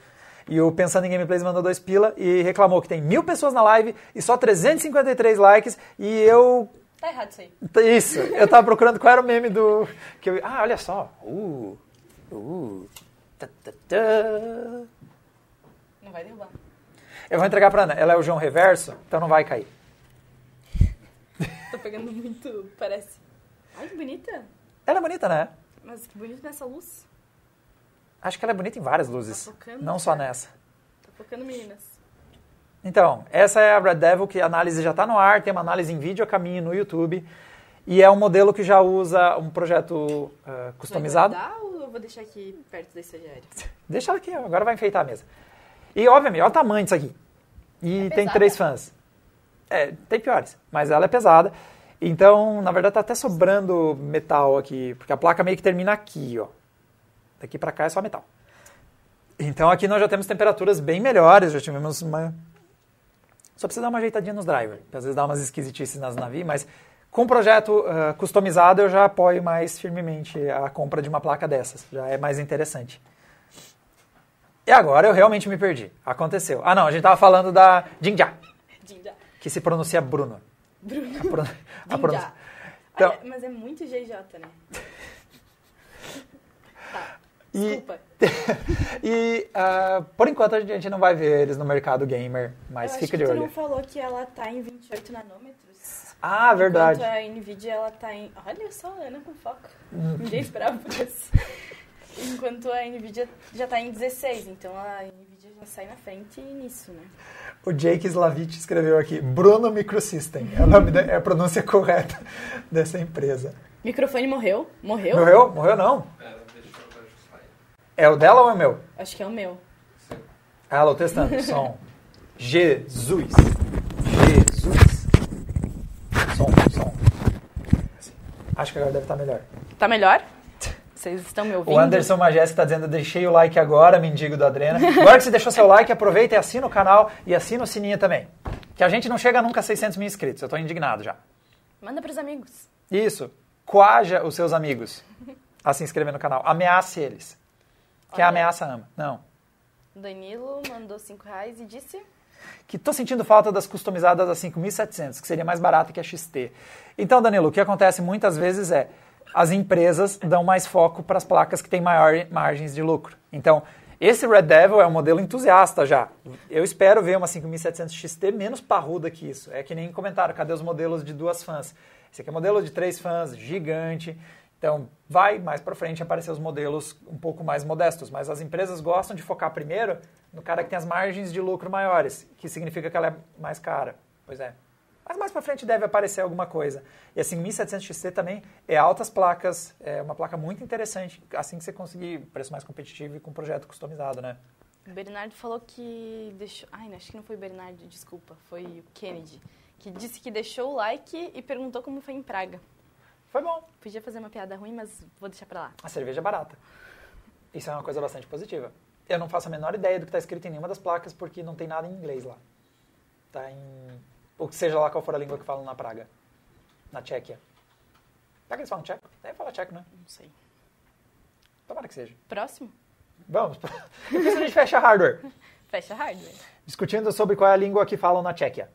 E o Pensando em Gameplays mandou dois pila e reclamou que tem mil pessoas na live e só 353 likes. E eu Tá errado isso aí. isso, eu tava procurando qual era o meme do. Que eu, ah, olha só. Uh, uh, tá, tá, tá. Não vai derrubar. Eu vou entregar pra Ana. Ela é o João Reverso, então não vai cair. Tô pegando muito, parece. Ai, que bonita. Ela é bonita, né? Mas que bonito nessa luz. Acho que ela é bonita em várias luzes. Tá focando, não só cara. nessa. Tô focando meninas. Então, essa é a Red Devil, que a análise já está no ar, tem uma análise em vídeo a caminho no YouTube. E é um modelo que já usa um projeto ah, customizado. Vai guardar ou eu vou deixar aqui perto da estagiária? Deixa ela aqui, agora vai enfeitar a mesa. E, obviamente, olha o tamanho disso aqui. E tem pesada. três fãs. É, tem piores, mas ela é pesada. Então, na verdade, tá até sobrando metal aqui, porque a placa meio que termina aqui, ó. Daqui para cá é só metal. Então aqui nós já temos temperaturas bem melhores, já tivemos uma... Só precisa dar uma ajeitadinha nos drivers, às vezes dá umas esquisitices nas navios, mas com projeto uh, customizado eu já apoio mais firmemente a compra de uma placa dessas, já é mais interessante. E agora eu realmente me perdi. Aconteceu. Ah não, a gente estava falando da Jinja, Jinja. que se pronuncia Bruno. Bruno. A a pronúncia- Então- Olha, mas é muito GJ, né? Tá. E- Desculpa. e ah, por enquanto a gente não vai ver eles no mercado gamer, mas Eu fica acho de olho. não falou que ela tá em 28 nanômetros. Ah, verdade. Enquanto a Nvidia ela tá em. Olha só, Ana com foco. Hum. Ninguém esperava por isso. Enquanto a Nvidia já tá em 16, então a Nvidia já sai na frente nisso, né? O Jake Slavich escreveu aqui, Bruno Microsystem, é, o nome da- é a pronúncia correta dessa empresa. Microfone morreu? Morreu? Morreu? Morreu não. É o dela ou é o meu? Acho que é o meu. Alô, testando. Som. Jesus. Jesus. Som, som. Acho que agora deve estar melhor. Tá melhor? Vocês estão me ouvindo? O Anderson Majeste está dizendo, deixei o like agora, mendigo do Adrena. Agora que você deixou seu like, aproveita e assina o canal e assina o sininho também. Que a gente não chega nunca a 600 mil inscritos, eu estou indignado já. Manda pros amigos. Isso. Coaja os seus amigos a se inscrever no canal. Ameace eles. Que a ameaça ama. Não. Danilo mandou 5 reais e disse... Que tô sentindo falta das customizadas a 5.700, que seria mais barato que a XT. Então, Danilo, o que acontece muitas vezes é as empresas dão mais foco para as placas que têm maior margens de lucro. Então, esse Red Devil é um modelo entusiasta já. Eu espero ver uma 5700 XT menos parruda que isso. É que nem comentaram, cadê os modelos de duas fãs? Esse aqui é modelo de três fãs, gigante. Então, vai mais para frente aparecer os modelos um pouco mais modestos, mas as empresas gostam de focar primeiro no cara que tem as margens de lucro maiores, que significa que ela é mais cara. Pois é. Mas mais para frente deve aparecer alguma coisa. E a 5700 XT também é altas placas, é uma placa muito interessante, assim que você conseguir preço mais competitivo e com projeto customizado, né? O Bernardo falou que deixou... Ai, acho que não foi o Bernardo, desculpa. Foi o Kennedy. Que disse que deixou o like e perguntou como foi em Praga. Foi bom. Podia fazer uma piada ruim, mas vou deixar pra lá. A cerveja é barata. Isso é uma coisa bastante positiva. Eu não faço a menor ideia do que está escrito em nenhuma das placas, porque não tem nada em inglês lá. Tá em. Ou que seja lá qual for a língua que falam na Praga. Na Tchequia. Será que eles falam tcheco? Deve falar tcheco, né? Não sei. Tomara que seja. Próximo? Vamos. Depois a gente fecha hardware. Fecha hardware. Discutindo sobre qual é a língua que falam na Tchequia.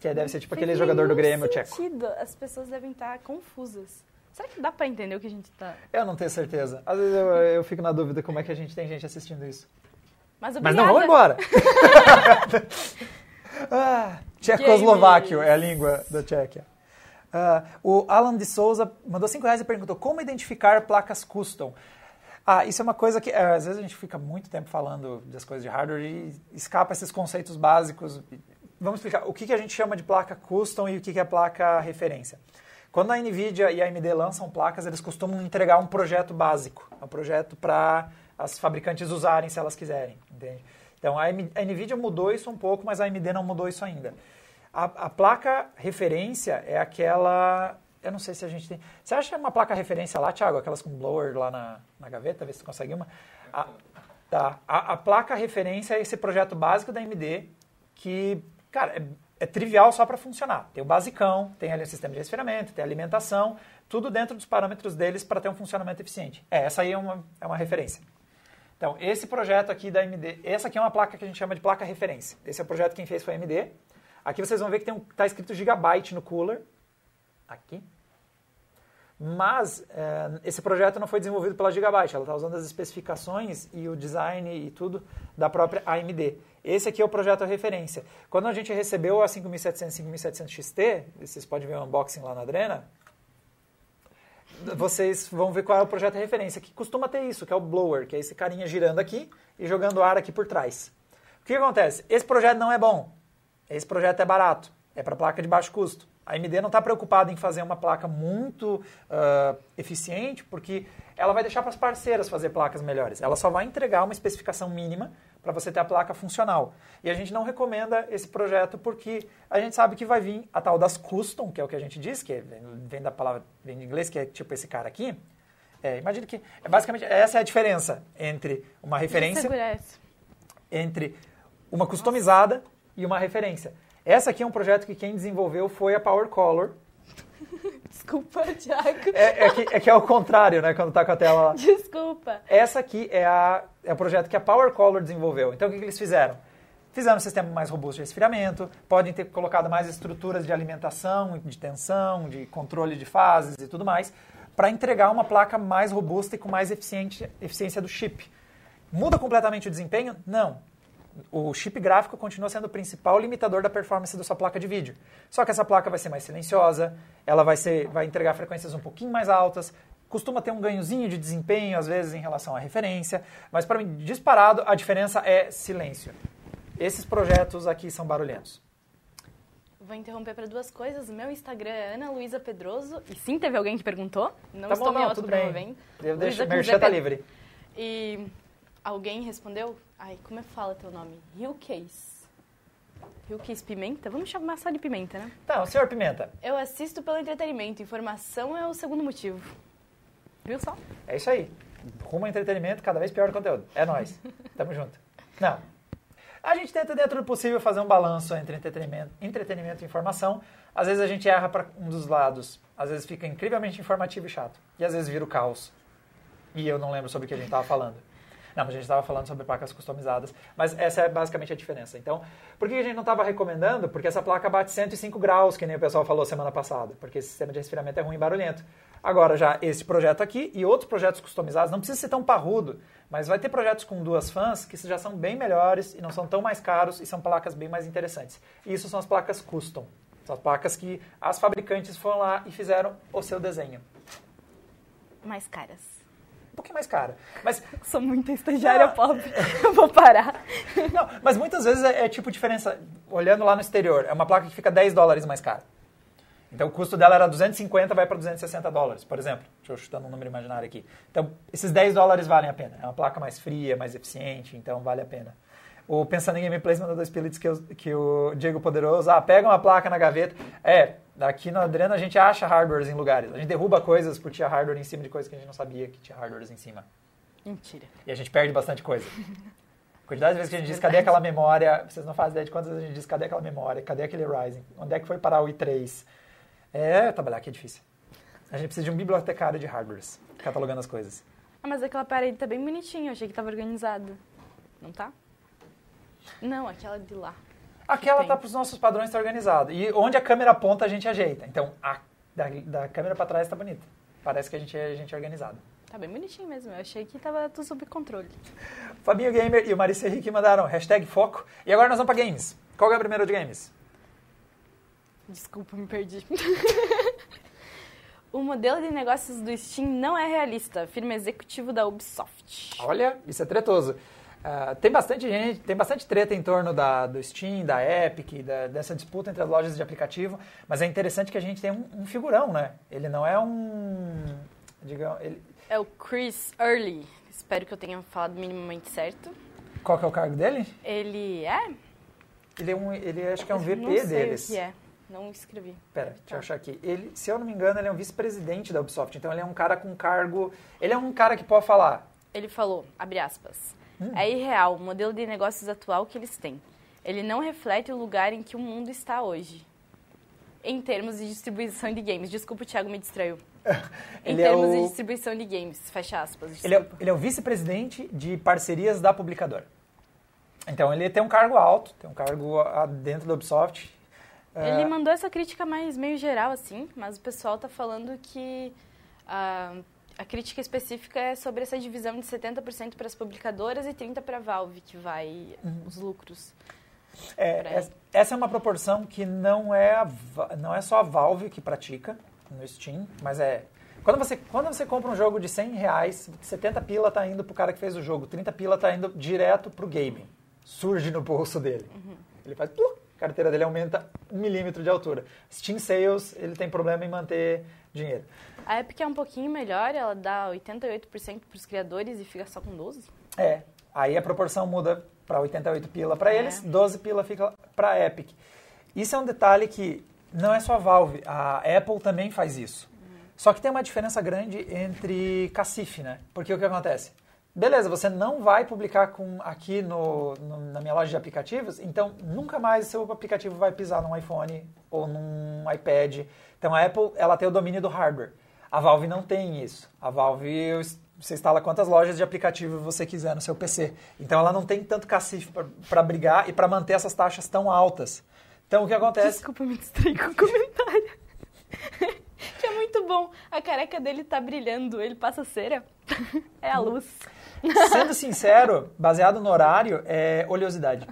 Que deve ser tipo aquele jogador do Grêmio tcheco. sentido. As pessoas devem estar confusas. Será que dá pra entender o que a gente tá... Eu não tenho certeza. Às vezes eu, eu fico na dúvida como é que a gente tem gente assistindo isso. Mas Mas não vão embora. ah, Tchecoslováquio é a língua da Tchequia. Ah, o Alan de Souza mandou 5 reais e perguntou como identificar placas custom. Ah, isso é uma coisa que é, às vezes a gente fica muito tempo falando das coisas de hardware e escapa esses conceitos básicos. Vamos explicar o que, que a gente chama de placa custom e o que, que é placa referência. Quando a NVIDIA e a AMD lançam placas, eles costumam entregar um projeto básico, um projeto para as fabricantes usarem se elas quiserem, entende? Então a, NVIDIA mudou isso um pouco, mas a AMD não mudou isso ainda. A, a placa referência é aquela, eu não sei se a gente tem, você acha uma placa referência lá, Thiago, aquelas com blower lá na, na gaveta, vê se tu consegue uma? A, tá, a, a placa referência é esse projeto básico da AMD que, cara, é, é trivial só para funcionar. Tem o basicão, tem ali o sistema de resfriamento, tem a alimentação, tudo dentro dos parâmetros deles para ter um funcionamento eficiente. É, essa aí é uma, é uma referência. Então, esse projeto aqui da AMD, essa aqui é uma placa que a gente chama de placa referência. Esse é o projeto que quem fez foi a AMD. Aqui vocês vão ver que tem um, tá escrito gigabyte no cooler. Aqui. Mas é, esse projeto não foi desenvolvido pela Gigabyte, ela está usando as especificações e o design e tudo da própria AMD. Esse aqui é o projeto referência. Quando a gente recebeu a 5700 5700 XT, vocês podem ver o unboxing lá na Adrena, vocês vão ver qual é o projeto referência, que costuma ter isso, que é o blower, que é esse carinha girando aqui e jogando ar aqui por trás. O que acontece? Esse projeto não é bom, esse projeto é barato, é para placa de baixo custo. A AMD não está preocupada em fazer uma placa muito uh, eficiente, porque ela vai deixar para as parceiras fazer placas melhores. Ela só vai entregar uma especificação mínima para você ter a placa funcional. E a gente não recomenda esse projeto porque a gente sabe que vai vir a tal das custom, que é o que a gente diz, que vem da palavra vem de inglês, que é tipo esse cara aqui. É, imagine que, é, basicamente, essa é a diferença entre uma referência, entre uma customizada e uma referência. Essa aqui é um projeto que quem desenvolveu foi a Power Color. Desculpa, Thiago. É, é que, é que é o contrário, né, quando tá com a tela lá. Desculpa. Essa aqui é, a, é o projeto que a Power Color desenvolveu. Então, o que, que eles fizeram? Fizeram um sistema mais robusto de resfriamento, podem ter colocado mais estruturas de alimentação, de tensão, de controle de fases e tudo mais, para entregar uma placa mais robusta e com mais eficiente, eficiência do chip. Muda completamente o desempenho? Não. O chip gráfico continua sendo o principal limitador da performance da sua placa de vídeo. Só que essa placa vai ser mais silenciosa, ela vai, ser, vai entregar frequências um pouquinho mais altas, costuma ter um ganhozinho de desempenho, às vezes, em relação à referência, mas para mim, disparado, a diferença é silêncio. Esses projetos aqui são barulhentos. Vou interromper para duas coisas. O meu Instagram é Ana Luísa Pedroso. E sim, teve alguém que perguntou. Não tá estou bom, me não, tudo bem. Eu deixo, merchan tá Pe- livre. E alguém respondeu? Ai, como é que fala teu nome? Rio Case. Rio Case Pimenta? Vamos chamar só de Pimenta, né? Então, senhor Pimenta, Eu assisto pelo entretenimento. Informação é o segundo motivo. Viu só? é isso aí. Rumo ao entretenimento, cada vez pior o conteúdo. É nóis. Tamo junto. Não. A gente tenta, dentro do possível, fazer um balanço entre entretenimento, entretenimento e informação. Às vezes a gente erra para um dos lados. Às vezes fica incrivelmente informativo e chato. E às vezes vira o caos. E eu não lembro sobre o que a gente estava falando. Não, mas a gente estava falando sobre placas customizadas. Mas essa é basicamente a diferença. Então, por que a gente não estava recomendando? Porque essa placa bate 105 graus, que nem o pessoal falou semana passada. Porque esse sistema de resfriamento é ruim e barulhento. Agora, já esse projeto aqui e outros projetos customizados, não precisa ser tão parrudo, mas vai ter projetos com duas fãs que já são bem melhores e não são tão mais caros e são placas bem mais interessantes. E isso são as placas custom. São as placas que as fabricantes foram lá e fizeram o seu desenho. Mais caras. Um pouquinho mais cara. Mas Sou muito estagiária Não. pobre. Eu vou parar. Não, mas muitas vezes é, é tipo diferença. Olhando lá no exterior, é uma placa que fica 10 dólares mais cara. Então o custo dela era 250, vai para 260 dólares, por exemplo. Deixa eu chutando um número imaginário aqui. Então esses 10 dólares valem a pena. É uma placa mais fria, mais eficiente, então vale a pena. O Pensando em Gameplays mandou dois pellets que, eu- que o Diego Poderoso. Ah, pega uma placa na gaveta. É, aqui no Adreno a gente acha hardwares em lugares. A gente derruba coisas por tinha hardware em cima de coisas que a gente não sabia que tinha hardwares em cima. Mentira. E a gente perde bastante coisa. Quantidade de vezes que a gente diz, cadê aquela memória? Vocês não fazem ideia de quantas vezes a gente diz, cadê aquela memória? Cadê aquele Ryzen? Onde é que foi parar o i3? É, trabalhar aqui é difícil. A gente precisa de um bibliotecário de hardwares, catalogando as coisas. Ah, mas aquela parede tá bem bonitinha. Eu achei que tava organizada. Não tá? Não, aquela de lá. Aquela tá para os nossos padrões está organizado. E onde a câmera aponta, a gente ajeita. Então, a, da, da câmera para trás está bonita. Parece que a gente, é- a gente é organizado. Tá bem bonitinho mesmo. Eu achei que tava tudo sob controle. Fabinho Gamer e o Marissa Henrique mandaram hashtag foco. E agora nós vamos para games. Qual é a primeira de games? Desculpa, me perdi. o modelo de negócios do Steam não é realista, afirma executivo da Ubisoft. Olha, isso é tretoso. Ah, tem bastante gente, tem bastante treta em torno da, do Steam, da Epic, da- dessa disputa entre as lojas de aplicativo, mas é interessante que a gente tem um, um figurão, né? Ele não é um. Digamos, ele, É o Chris Early. Espero que eu tenha falado minimamente certo. qual que é o cargo dele? Ele é? Ele é um. Ele acho que é um VP não sei deles. o que é. Não escrevi. Pera, deixa Tá. eu achar aqui. Ele, se eu não me engano, ele é um vice-presidente da Ubisoft. Então ele é um cara com cargo. Ele é um cara que pode falar. Ele falou, abre aspas, É irreal o modelo de negócios atual que eles têm. Ele não reflete o lugar em que o mundo está hoje. Em termos de distribuição de games. Desculpa, o Thiago me distraiu. Em Ele é termos de o- distribuição de games. Fecha aspas. Ele é, Desculpa. ele é o vice-presidente de parcerias da publicadora. Então ele tem um cargo alto, tem um cargo dentro da Ubisoft. Ele Ah, mandou essa crítica mais meio geral, assim, mas o pessoal tá falando que ah, a crítica específica é sobre essa divisão de 70% para as publicadoras e 30% para a Valve, que vai Uhum. os lucros. É, pra essa- é uma proporção que não é, a não é só a Valve que pratica no Steam, mas é... Quando você, quando você compra um jogo de 100 reais, 70 pila tá indo pro cara que fez o jogo, 30 pila tá indo direto pro gaming. Surge no bolso dele. Ele faz... Plu, a carteira dele aumenta um milímetro de altura. Steam Sales, ele tem problema em manter dinheiro. A Epic é um pouquinho melhor, ela dá 88% para os criadores e fica só com 12%. É, aí a proporção muda para 88 pila para É. eles, 12 pila fica para a Epic. Isso é um detalhe que não é só a Valve, a Apple também faz isso. Só que tem uma diferença grande entre cacife, né? Porque o que acontece? Beleza, você não vai publicar com, aqui no, no, na minha loja de aplicativos, então nunca mais seu aplicativo vai pisar num iPhone ou num iPad. Então a Apple ela tem o domínio do hardware. A Valve não tem isso. A Valve você instala quantas lojas de aplicativo você quiser no seu PC. Então ela não tem tanto cacife para brigar e para manter essas taxas tão altas. Então o que acontece? Desculpa, me distraí com o comentário. que é muito bom. A careca dele tá brilhando, ele passa cera. é a luz. Sendo sincero, baseado no horário, é oleosidade.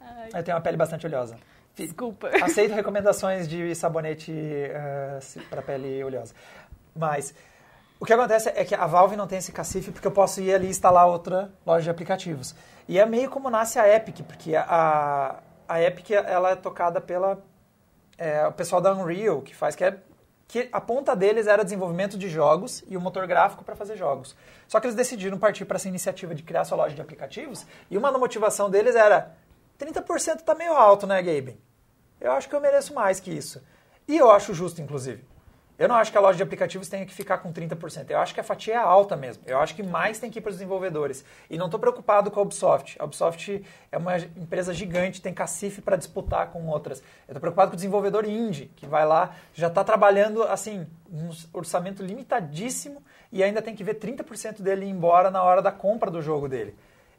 Ai. Eu tenho uma pele bastante oleosa. Desculpa. Aceito recomendações de sabonete uh, para pele oleosa. Mas o que acontece é que a Valve não tem esse cacife porque eu posso ir ali instalar outra loja de aplicativos. E é meio como nasce a Epic, porque a, a Epic ela é tocada pela é, o pessoal da Unreal, que faz que é que a ponta deles era desenvolvimento de jogos e o motor gráfico para fazer jogos. Só que eles decidiram partir para essa iniciativa de criar sua loja de aplicativos e uma motivação deles era 30% está meio alto, né, Gabe? Eu acho que eu mereço mais que isso. E eu acho justo, inclusive. Eu não acho que a loja de aplicativos tenha que ficar com 30%. Eu acho que a fatia é alta mesmo. Eu acho que mais tem que ir para os desenvolvedores. E não estou preocupado com a Ubisoft. A Ubisoft é uma empresa gigante, tem cacife para disputar com outras. Eu estou preocupado com o desenvolvedor indie, que vai lá, já está trabalhando assim, um orçamento limitadíssimo e ainda tem que ver 30% dele ir embora na hora da compra do jogo dele.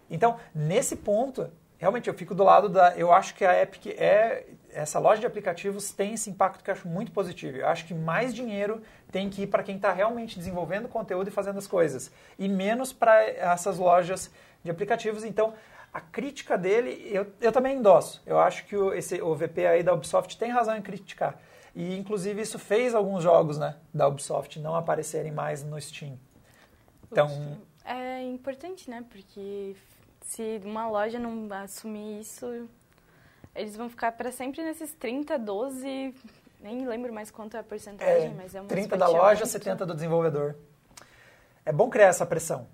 Então, nesse ponto, realmente eu fico do lado da. Eu acho que a Epic é. Essa loja de aplicativos tem esse impacto que eu acho muito positivo. Eu acho que mais dinheiro tem que ir para quem está realmente desenvolvendo conteúdo e fazendo as coisas. E menos para essas lojas de aplicativos. Então, a crítica dele, eu, eu também endosso. Eu acho que o, esse, o VP aí da Ubisoft tem razão em criticar. E, inclusive, isso fez alguns jogos né, da Ubisoft não aparecerem mais no Steam. Então... É importante, né? Porque se uma loja não assumir isso, eles vão ficar para sempre nesses 30, 12, nem lembro mais quanto é a porcentagem, é, mas é uma 30 da loja, muito... 70 do desenvolvedor. É bom criar essa pressão.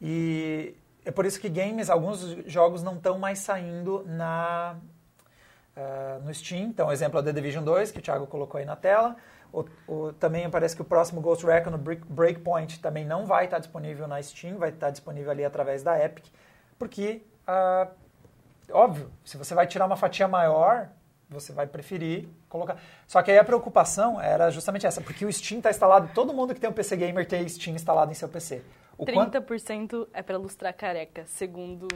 E é por isso que games, alguns jogos não estão mais saindo na uh, no Steam. Então, exemplo é o The Division 2, que o Thiago colocou aí na tela. O, o, também parece que o próximo Ghost Recon no Breakpoint também não vai estar disponível na Steam, vai estar disponível ali através da Epic porque, ah, óbvio, se você vai tirar uma fatia maior, você vai preferir colocar. Só que aí a preocupação era justamente essa, porque o Steam está instalado, todo mundo que tem um PC gamer tem Steam instalado em seu PC. O 30% quanto... é para lustrar careca, segundo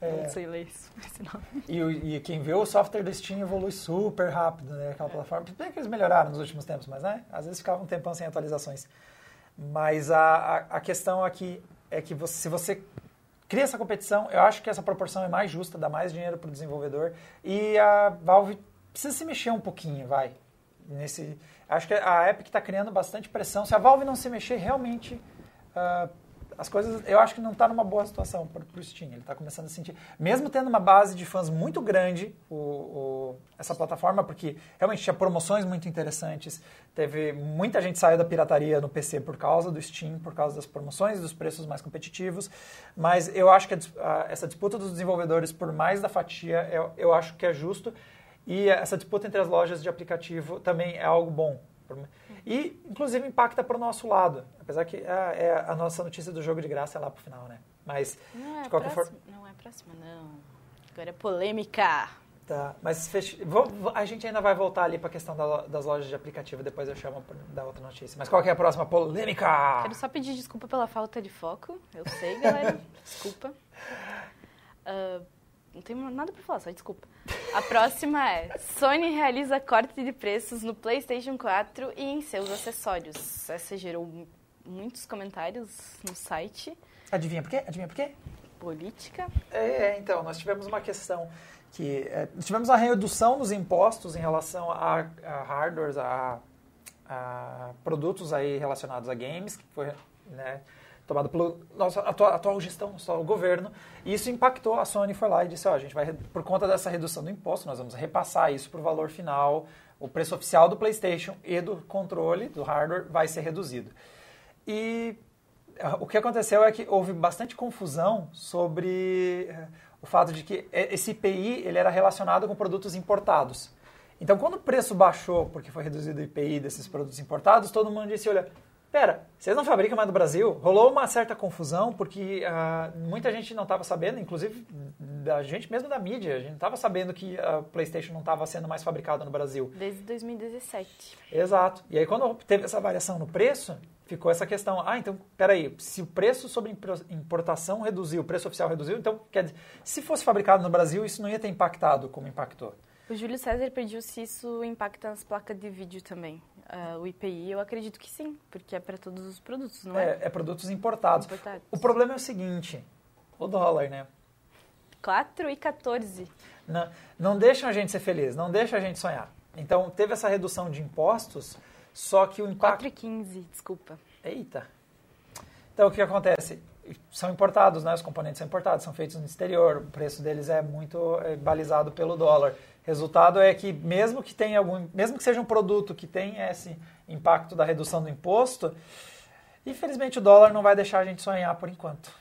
é... Não sei ler isso, esse nome. E, e, quem vê o software do Steam evolui super rápido, né? Aquela é. plataforma. Bem que eles melhoraram nos últimos tempos, mas né? Às vezes ficava um tempão sem atualizações. Mas a, a, a questão aqui é que você, se você cria essa competição. Eu acho que essa proporção é mais justa, dá mais dinheiro para o desenvolvedor. E a Valve precisa se mexer um pouquinho, vai. Nesse, acho que a Epic está criando bastante pressão. Se a Valve não se mexer, realmente uh, as coisas, eu acho que não está numa boa situação para o Steam. Ele está começando a sentir, mesmo tendo uma base de fãs muito grande, o, o, essa plataforma, porque realmente tinha promoções muito interessantes. Teve muita gente saiu da pirataria no PC por causa do Steam, por causa das promoções, dos preços mais competitivos. Mas eu acho que a, essa disputa dos desenvolvedores por mais da fatia, eu, eu acho que é justo. E essa disputa entre as lojas de aplicativo também é algo bom. E, inclusive, impacta para o nosso lado. Apesar que a, é, é a nossa notícia do jogo de graça é lá para o final, né? Mas, não é de qualquer forma... Não é próxima, não. Agora é polêmica. Tá, mas fech... A gente ainda vai voltar ali para a questão da, das lojas de aplicativo, depois eu chamo da outra notícia. Mas qual que é a próxima polêmica? Quero só pedir desculpa pela falta de foco. Eu sei, galera. desculpa. Uh, não tenho nada para falar, só desculpa. A próxima é: Sony realiza corte de preços no PlayStation 4 e em seus acessórios. Essa gerou muitos comentários no site. Adivinha por quê? Adivinha por quê? Política. É, então, nós tivemos uma questão que é, tivemos a redução dos impostos em relação a, a hardwares, a, a, produtos aí relacionados a games, que foi né, tomado pelo nosso atual, atual gestão, o governo, e isso impactou, a Sony foi lá e disse, ó, a gente vai, por conta dessa redução do imposto, nós vamos repassar isso para o valor final, o preço oficial do PlayStation e do controle, do hardware, vai ser reduzido. E ah, o que aconteceu é que houve bastante confusão sobre eh, o fato de que esse IPI ele era relacionado com produtos importados. Então, quando o preço baixou, porque foi reduzido o IPI desses produtos importados, todo mundo disse, olha, pera, vocês não fabricam mais no Brasil? Rolou uma certa confusão, porque uh, muita gente não estava sabendo, inclusive da gente mesmo da mídia, a gente não estava sabendo que a PlayStation não estava sendo mais fabricada no Brasil. Desde 2017. Exato. E aí, quando teve essa variação no preço, ficou essa questão, ah, então, peraí, se o preço sobre importação reduziu, o preço oficial reduziu, então, quer dizer, se fosse fabricado no Brasil, isso não ia ter impactado como impactou. O Júlio César pediu se isso impacta nas placas de vídeo também uh, o IPI, eu acredito que sim, porque é para todos os produtos, não é? É, é produtos importados. importados. O problema é o seguinte, o dólar, né? 4 e 14. Não, não deixam a gente ser feliz, não deixa a gente sonhar. Então, teve essa redução de impostos, só que o impacto... 4 e 15, desculpa. Eita. Então, o que acontece? São importados, né? Os componentes são importados, são feitos no exterior, o preço deles é muito é, balizado pelo dólar. Resultado é que mesmo que tenha algum, mesmo que seja um produto que tenha esse impacto da redução do imposto, infelizmente o dólar não vai deixar a gente sonhar por enquanto.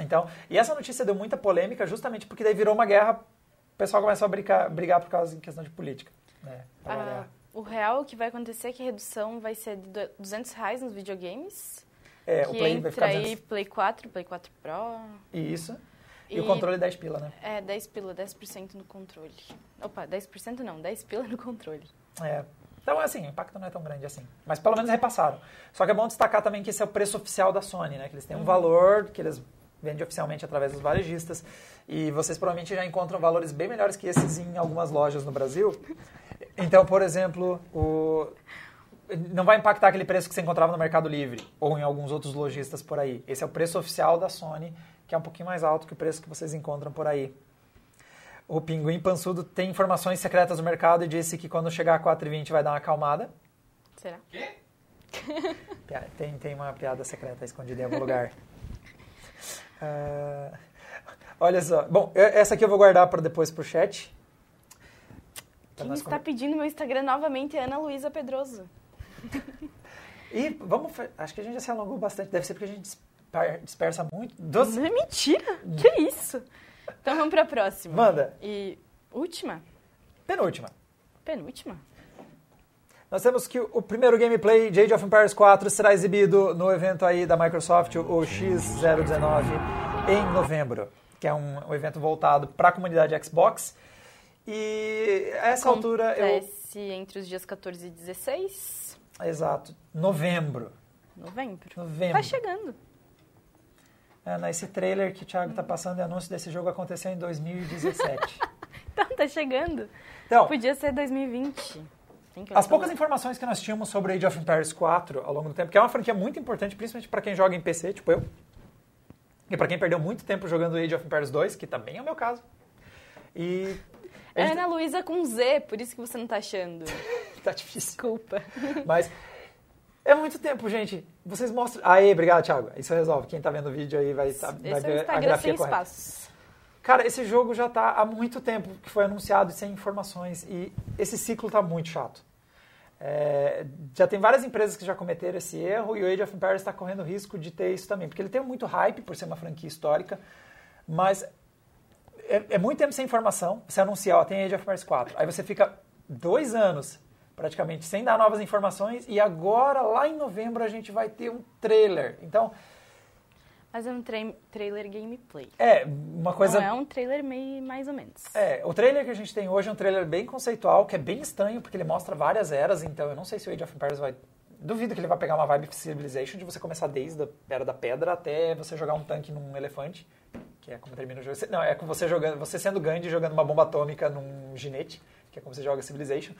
Então, e essa notícia deu muita polêmica justamente porque daí virou uma guerra, o pessoal começou a brigar, brigar por causa de questão de política. Né, ah, o real que vai acontecer é que a redução vai ser de 200 reais nos videogames. É, que o Play entra vai ficar aí Play 4, Play 4 Pro. Isso. E, e, o controle 10 pila, né? É, 10 pila, 10% no controle. Opa, 10% não, 10 pila no controle. É. Então, assim, o impacto não é tão grande assim. Mas pelo menos repassaram. Só que é bom destacar também que esse é o preço oficial da Sony, né? Que eles têm um uhum. valor que eles vendem oficialmente através dos varejistas. E vocês provavelmente já encontram valores bem melhores que esses em algumas lojas no Brasil. Então, por exemplo, o... não vai impactar aquele preço que você encontrava no Mercado Livre ou em alguns outros lojistas por aí. Esse é o preço oficial da Sony que é um pouquinho mais alto que o preço que vocês encontram por aí. O Pinguim Pansudo tem informações secretas do mercado e disse que quando chegar a 4,20 vai dar uma acalmada. Será? Quê? Tem, tem uma piada secreta escondida em algum lugar. Uh, olha só. Bom, essa aqui eu vou guardar para depois para o chat. Quem está pedindo meu Instagram novamente é Ana Luísa Pedroso. e vamos. Acho que a gente já se alongou bastante. Deve ser porque a gente dispersa muito. Doze... Não é mentira! que isso? Então vamos para a próxima. Manda. E última? Penúltima. Penúltima? Nós temos que o primeiro gameplay de Age of Empires 4 será exibido no evento aí da Microsoft, o X019, em novembro, que é um, um evento voltado para a comunidade Xbox. E a essa Acontece altura eu... entre os dias 14 e 16. Exato, novembro. Novembro. Novembro. Tá chegando. É, nesse trailer que o Thiago está passando, o anúncio desse jogo aconteceu em 2017. então, tá chegando. Então, Podia ser 2020. As poucas informações que nós tínhamos sobre Age of Empires 4 ao longo do tempo, que é uma franquia muito importante, principalmente para quem joga em PC, tipo eu, e para quem perdeu muito tempo jogando Age of Empires 2, que também é o meu caso. E é Ana Luísa com Z, por isso que você não tá achando. tá difícil. Desculpa. Mas é muito tempo, gente. Vocês mostram. Aí, obrigado, Thiago. Isso resolve. Quem tá vendo o vídeo aí vai, tá, vai é ver a grafia correta. Espaços. Cara, esse jogo já tá há muito tempo que foi anunciado e sem informações. E esse ciclo tá muito chato. É, já tem várias empresas que já cometeram esse erro e o Age of Empires está correndo risco de ter isso também. Porque ele tem muito hype por ser uma franquia histórica, mas é, é muito tempo sem informação. Você anuncia, ó, tem Age of Empires 4. Aí você fica dois anos praticamente sem dar novas informações. E agora, lá em novembro, a gente vai ter um trailer. Então. Mas é um tra trailer gameplay. É, uma coisa. Não é um trailer meio mais ou menos. É, o trailer que a gente tem hoje é um trailer bem conceitual, que é bem estranho, porque ele mostra várias eras, então eu não sei se o Age of Empires vai. Duvido que ele vai pegar uma vibe Civilization de você começar desde a Era da Pedra até você jogar um tanque num elefante, que é como termina o jogo. Não, é com você jogando, você sendo Gandhi jogando uma bomba atômica num ginete, que é como você joga Civilization.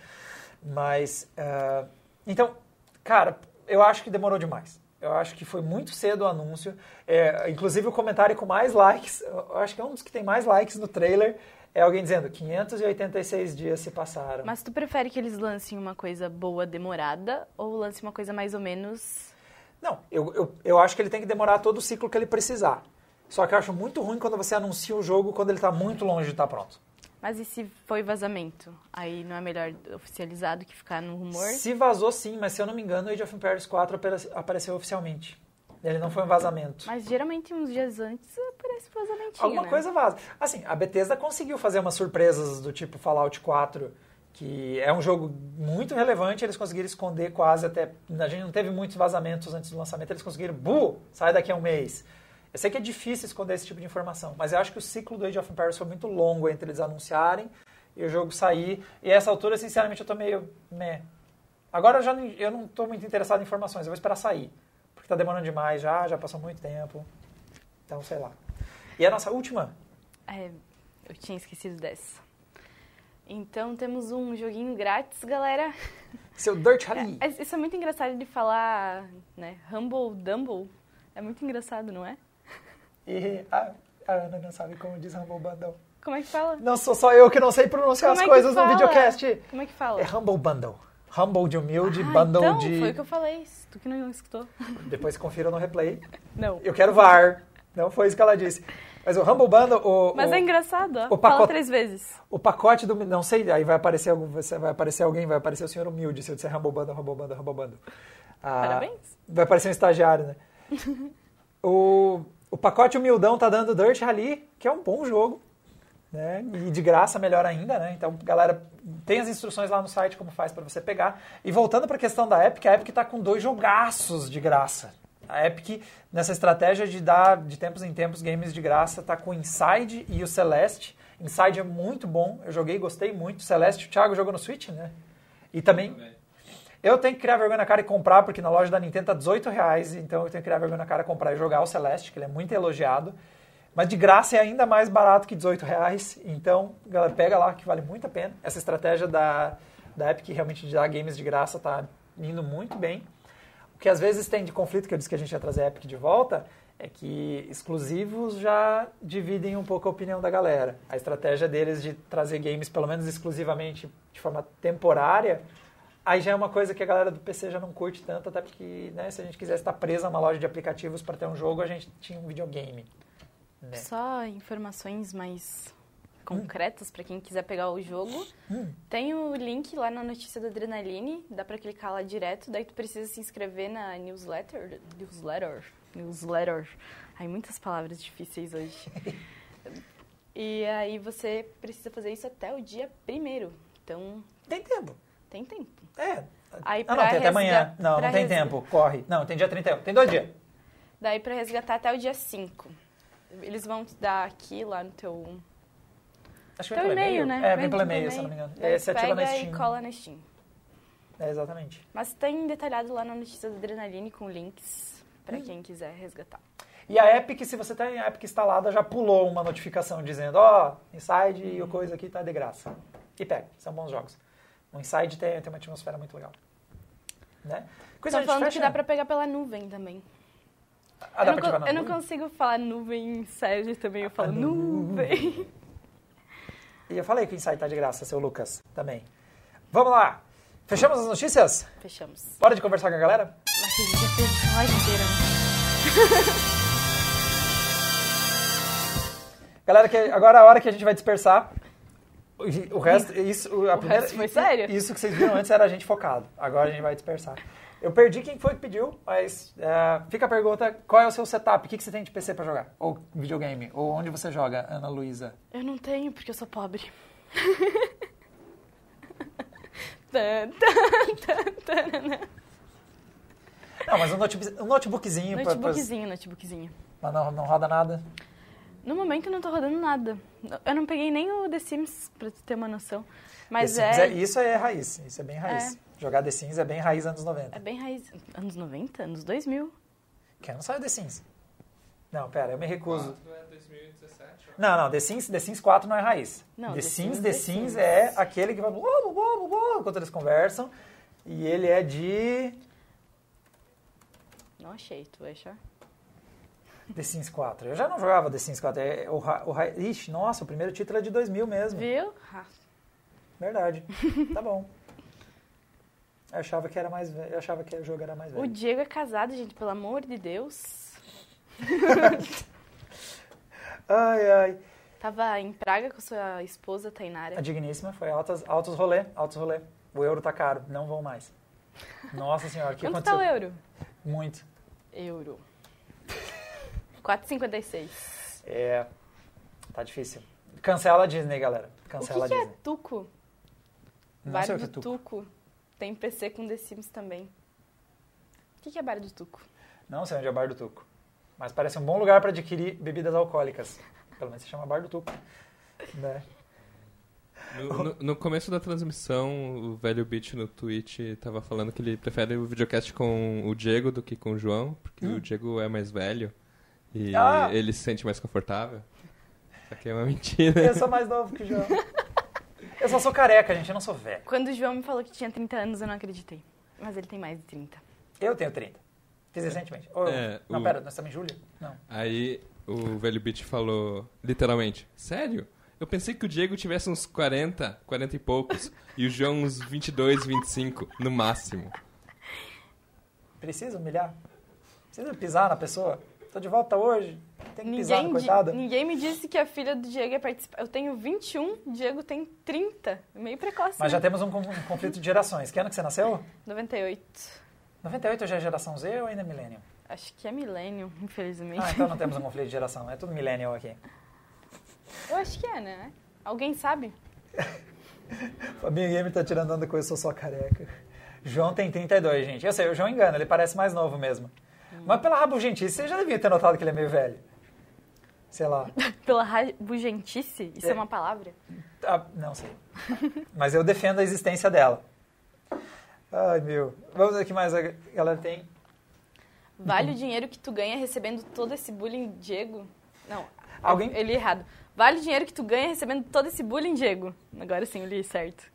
Mas, uh, então, cara, eu acho que demorou demais. Eu acho que foi muito cedo o anúncio. É, inclusive, o comentário com mais likes, eu acho que é um dos que tem mais likes no trailer, é alguém dizendo 586 dias se passaram. Mas tu prefere que eles lancem uma coisa boa demorada ou lancem uma coisa mais ou menos. Não, eu, eu, eu acho que ele tem que demorar todo o ciclo que ele precisar. Só que eu acho muito ruim quando você anuncia o jogo quando ele está muito longe de estar tá pronto. Mas e se foi vazamento? Aí não é melhor oficializado que ficar no rumor? Se vazou sim, mas se eu não me engano, Age of Empires 4 apareceu oficialmente. Ele não foi um vazamento. Mas geralmente uns dias antes aparece vazamento. Alguma né? coisa vaza. Assim, a Bethesda conseguiu fazer umas surpresas do tipo Fallout 4 que é um jogo muito relevante, eles conseguiram esconder quase até... A gente não teve muitos vazamentos antes do lançamento, eles conseguiram, bu, sai daqui a um mês. Eu sei que é difícil esconder esse tipo de informação, mas eu acho que o ciclo do Age of Empires foi muito longo entre eles anunciarem e o jogo sair. E a essa altura, sinceramente, eu tô meio... Meh. Agora eu, já, não- eu não tô muito interessado em informações, eu vou esperar sair. Porque tá demorando demais já, já passou muito tempo. Então, sei lá. E a nossa última? É, eu tinha esquecido dessa. Então temos um joguinho grátis, galera. Seu Dirt Rally. É, Isso é muito engraçado de falar, né? Humble Dumble. É muito engraçado, não é? E a, a Ana não sabe como diz Humble Bundle. Como é que fala? Não sou só eu que não sei pronunciar Como as é coisas no fala? videocast. Como é que fala? É Humble Bundle. Humble de humilde, Ah, bundle então, de... foi o que eu falei. Tu que não escutou. Depois confira no replay. Não. Eu quero VAR. Não foi isso que ela disse. Mas o Humble Bundle, o, Mas o, é engraçado, ó. o Fala pacote- três vezes. o pacote do... Não sei, aí vai aparecer, algum, vai aparecer alguém, vai aparecer o senhor humilde se eu disser Humble Bundle, Humble Bundle, Humble Bundle. Ah, Parabéns. Vai aparecer um estagiário, né? o, o pacote humildão tá dando Dirt Rally, que é um bom jogo. Né? E de graça, melhor ainda, né? Então, galera, tem as instruções lá no site como faz para você pegar. E voltando para a questão da Epic, a Epic tá com dois jogaços de graça. A Epic, nessa estratégia de dar de tempos em tempos games de graça, tá com o Inside e o Celeste. Inside é muito bom, eu joguei, gostei muito. Celeste, o Thiago jogou no Switch, né? E também eu tenho que criar vergonha na cara e comprar, porque na loja da Nintendo tá 18 reais, então eu tenho que criar vergonha na cara, comprar e jogar o Celeste, que ele é muito elogiado. Mas de graça é ainda mais barato que 18 reais, então, galera, pega lá, que vale muito a pena. Essa estratégia da, da Epic realmente de dar games de graça tá indo muito bem. O que às vezes tem de conflito, que eu disse que a gente ia trazer a Epic de volta, é que exclusivos já dividem um pouco a opinião da galera. A estratégia deles de trazer games, pelo menos exclusivamente de forma temporária, aí já é uma coisa que a galera do PC já não curte tanto, até porque né, se a gente quisesse estar presa a uma loja de aplicativos para ter um jogo, a gente tinha um videogame. Né? Só informações mais concretas pra quem quiser pegar o jogo. Hum. Tem o link lá na notícia da Adrenaline, dá pra clicar lá direto, daí tu precisa se inscrever na newsletter, newsletter, newsletter. Ai, muitas palavras difíceis hoje. e aí você precisa fazer isso até o dia primeiro. Então, Tem tempo. Tem tempo. É. Aí ah, não, tem até amanhã. Não, não tem resga- tempo. Corre. Não, tem dia 31. Tem dois dias. Daí pra resgatar até o dia 5. Eles vão te dar aqui lá no teu, Acho que teu e-mail, né? É, vem pelo e-mail, se não me engano. Daí É, você ativa na Steam. e cola na Steam. É, exatamente. Mas tem detalhado lá na notícia da Adrenaline com links Hum. pra quem quiser resgatar. E a Epic, se você tem a Epic instalada, já pulou uma notificação dizendo, ó, Inside e o coisa aqui tá de graça. E pega, são bons jogos. O Inside tem, tem uma atmosfera muito legal. Né? Coisa Estão falando que dá pra pegar pela nuvem também. Ah, eu, não, eu não consigo falar nuvem sério também, eu falo A nuvem. E eu falei que o Inside tá de graça, seu Lucas, também. Vamos lá. Fechamos as notícias? Fechamos. Bora de conversar com a galera? Mas a gente já fez a live inteira. Galera, que agora é a hora que a gente vai dispersar. O- resto, isso, a O primeira, resto foi sério? Isso que vocês viram antes era a gente focado. Agora a gente vai dispersar. Eu perdi quem foi que pediu, mas é, fica a pergunta: qual é o seu setup? O que, que você tem de PC pra jogar? Ou videogame? Ou onde você joga, Ana Luísa? Eu não tenho porque eu sou pobre. Não, mas um, notebook, um notebookzinho, pra- pra- Notebookzinho, notebookzinho. mas não, não roda nada. No momento eu não tô rodando nada. Eu não peguei nem o The Sims, pra tu ter uma noção. Mas The Sims é, Isso é raiz, isso é bem raiz. Jogar The Sims é bem raiz anos 90. é bem raiz. Anos 90? Anos 2000? Quem não sabe The Sims? Não, pera, eu me recuso. 4 é 2017, ó. Não, não, The Sims, The Sims 4 não é raiz. Não, The, The Sims, Sims, The Sims Sims. é aquele que vai blá, blá, blá, enquanto eles conversam. E ele é de Não achei, tu vai achar? The Sims 4. Eu já não jogava The Sims 4. É, o, o, ixi, nossa, o primeiro título é de 2000 mesmo. Viu? Verdade. tá bom. Eu achava que era mais velho. Eu achava que o jogo era mais O velho. Diego é casado, gente, pelo amor de Deus. Ai, ai. Tava em Praga com sua esposa, A Tainara. digníssima foi altas, altos rolê, altos rolê. O euro tá caro, não vão mais. Nossa senhora, o que Quanto aconteceu? tá o euro? Muito. Euro. 4,56. É. Tá difícil. Cancela a Disney, galera. O que, Cancela que a é Disney. tuco? Não Bar sei o que do é tuco. Tuco. Tem PC com The Sims também. O que, que é Bar do Tuco? Não sei onde é o Bar do Tuco. Mas parece um bom lugar para adquirir bebidas alcoólicas. Pelo menos se chama Bar do Tuco. Né? No, no- no começo da transmissão, o velho Beat no Twitch tava falando que ele prefere o videocast com o Diego do que com o João, porque o Diego é mais velho e Ah! ele se sente mais confortável. Isso aqui é uma mentira. Eu sou mais novo que o João. Eu só sou careca, gente. Eu não sou velho. Quando o João me falou que tinha 30 anos, eu não acreditei. Mas ele tem mais de 30. Eu tenho 30. Fiz recentemente. Ou- É, não, o- pera, nós estamos em julho? Não. Aí o velho Beat falou, literalmente, sério? Eu pensei que o Diego tivesse uns 40, 40 e poucos, e o João uns 22, 25, no máximo. Precisa humilhar? Precisa pisar na pessoa? Tô de volta hoje. Tem que pisar, Ninguém, di- coitada. ninguém me disse que a filha do Diego ia participar. Eu tenho 21, o Diego tem 30. Meio precoce, Mas né? já temos um, um conflito de gerações. Que ano que você nasceu? 98. 98 já é geração Z ou ainda é millennium? Acho que é milênio, infelizmente. Ah, então não temos um conflito de geração. É tudo millennial aqui. Eu acho que é, né? Alguém sabe? Fabinho Gamer tá tirando onda com eu sou só careca. João tem 32, gente. Eu sei, o João engana, ele parece mais novo mesmo. Mas pela rabugentice, você já devia ter notado que ele é meio velho. Sei lá. Pela rabugentice? Isso é, É. uma palavra? Ah, não sei. Mas eu defendo a existência dela. Ai, meu. Vamos ver o que mais a galera tem. Vale o dinheiro que tu ganha recebendo todo esse bullying, Diego? Não, Alguém- eu li errado. Vale o dinheiro que tu ganha recebendo todo esse bullying, Diego? Agora sim, eu li certo.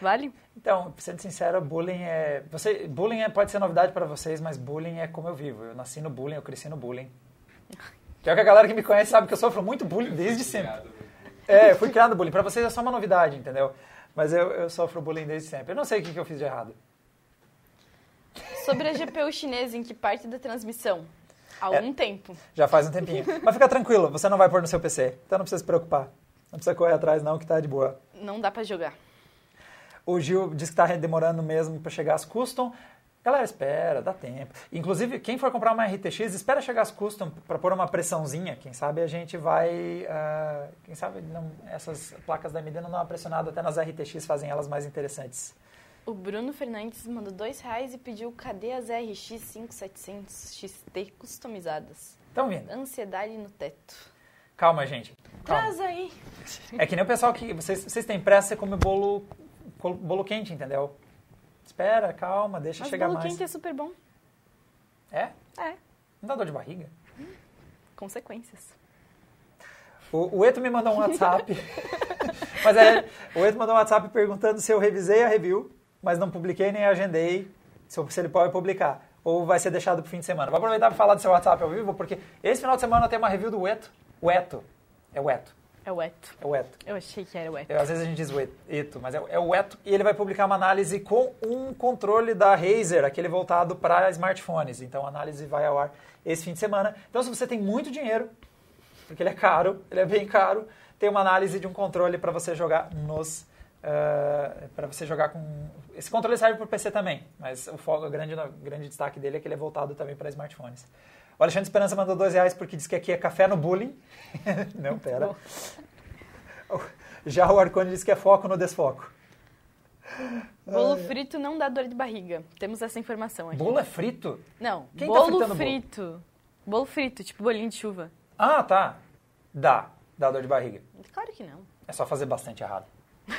Vale? Então, pra ser sincero, bullying é. Você, bullying é- pode ser novidade pra vocês, mas bullying é como eu vivo. Eu nasci no bullying, eu cresci no bullying. Pior que a galera que me conhece sabe que eu sofro muito bullying desde sempre. É, eu fui criado no bullying. Pra vocês é só uma novidade, entendeu? Mas eu, eu sofro bullying desde sempre. Eu não sei o que, que eu fiz de errado. Sobre a GPU chinesa, em que parte da transmissão? Há algum tempo. Já faz um tempinho. Mas fica tranquilo, você não vai pôr no seu PC. Então não precisa se preocupar. Não precisa correr atrás, não, que tá de boa. Não dá pra jogar. O Gil disse que tá demorando mesmo para chegar as custom. Galera, espera, dá tempo. Inclusive, quem for comprar uma RTX, espera chegar as custom para pôr uma pressãozinha. Quem sabe a gente vai. ah, quem sabe não- essas placas da AMD não dão uma pressionada, até nas RTX fazem elas mais interessantes. O Bruno Fernandes mandou dois reais e pediu cadê as RX 5700 XT customizadas? Estão vindo. Ansiedade no teto. Calma, gente. Calma. Traz aí. É que nem o pessoal que. Vocês, vocês têm pressa, você come bolo, bolo quente, entendeu? Espera, calma, deixa Mas chegar bolo mais. quente é super bom. É? É, Não dá dor de barriga? consequências. O, o Eto me mandou um WhatsApp. mas é, o Eto mandou um WhatsApp perguntando se eu revisei a review, mas não publiquei nem agendei, se, eu- se ele pode publicar. Ou vai ser deixado pro fim de semana. Vou aproveitar para falar do seu WhatsApp ao vivo, porque esse final de semana tem uma review do Eto. O Eto. É o Eto. É o Eto. É o Eto. Eu achei que era o Eto. Às vezes a gente diz o Eto, mas é, é o Eto. E ele vai publicar uma análise com um controle da Razer, aquele voltado para smartphones. Então a análise vai ao ar esse fim de semana. Então se você tem muito dinheiro, porque ele é caro, ele é bem caro, tem uma análise de um controle para você jogar nos... para você jogar com... Esse controle serve para o PC também, mas o, foco, o grande, o grande destaque dele é que ele é voltado também para smartphones. O Alexandre Esperança mandou dois reais porque diz que aqui é café no bullying. Não, pera. Já o Arcone diz que é foco no desfoco. Bolo frito não dá dor de barriga. Temos essa informação aqui. Bolo é frito? Não, Quem tá bolo bolo? frito. Bolo frito, tipo bolinho de chuva. Ah, tá. Dá. Dá dor de barriga. Claro que não. É só fazer bastante errado.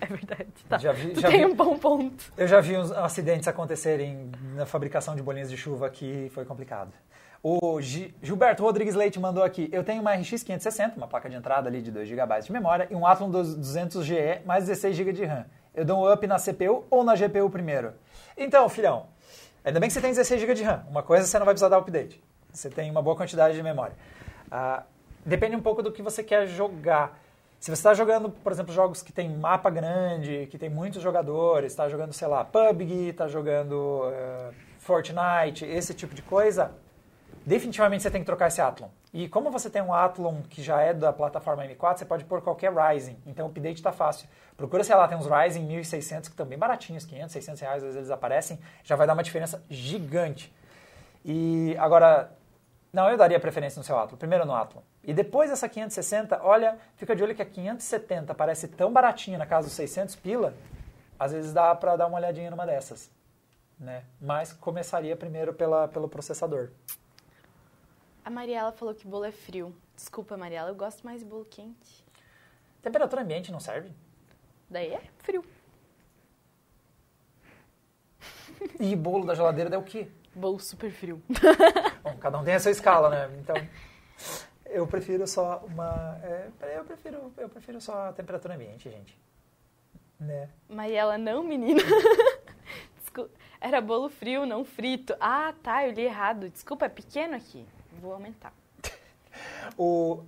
É verdade. Tá. Já vi- tu já tem vi- um bom ponto. Eu já vi uns acidentes acontecerem na fabricação de bolinhas de chuva que foi complicado. O Gi- Gilberto Rodrigues Leite mandou aqui. Eu tenho uma RX 560, uma placa de entrada ali de 2 GB de memória, e um Athlon 200GE mais 16 GB de RAM. Eu dou um up na CPU ou na GPU primeiro? Então, filhão, ainda bem que você tem 16 GB de RAM. Uma coisa você não vai precisar dar update. Você tem uma boa quantidade de memória. Ah, depende um pouco do que você quer jogar. Se você está jogando, por exemplo, jogos que tem mapa grande, que tem muitos jogadores, está jogando, sei lá, PUBG, está jogando eh, Fortnite, esse tipo de coisa, definitivamente você tem que trocar esse Athlon. E como você tem um Athlon que já é da plataforma M4, você pode pôr qualquer Ryzen. Então o update está fácil. Procura, sei lá, tem uns Ryzen 1600 que estão bem baratinhos, 500, 600 reais, às vezes eles aparecem, já vai dar uma diferença gigante. E agora, não, eu daria preferência no seu Athlon. Primeiro no Athlon. E depois dessa 560, olha, fica de olho que a 570 parece tão baratinha na casa dos 600 pila, às vezes dá para dar uma olhadinha numa dessas. Né? Mas começaria primeiro pela, pelo processador. A Mariela falou que bolo é frio. Desculpa, Mariela, eu gosto mais de bolo quente. Temperatura ambiente não serve? Daí é frio. E bolo da geladeira é o quê? Bolo super frio. Bom, cada um tem a sua escala, né? Então, eu prefiro só uma... É, eu, prefiro, eu prefiro só a temperatura ambiente, gente. Né? Mariela, não, menina. Desculpa. Era bolo frio, não frito. Ah, tá, eu li errado. Desculpa, é pequeno aqui. Vou aumentar. O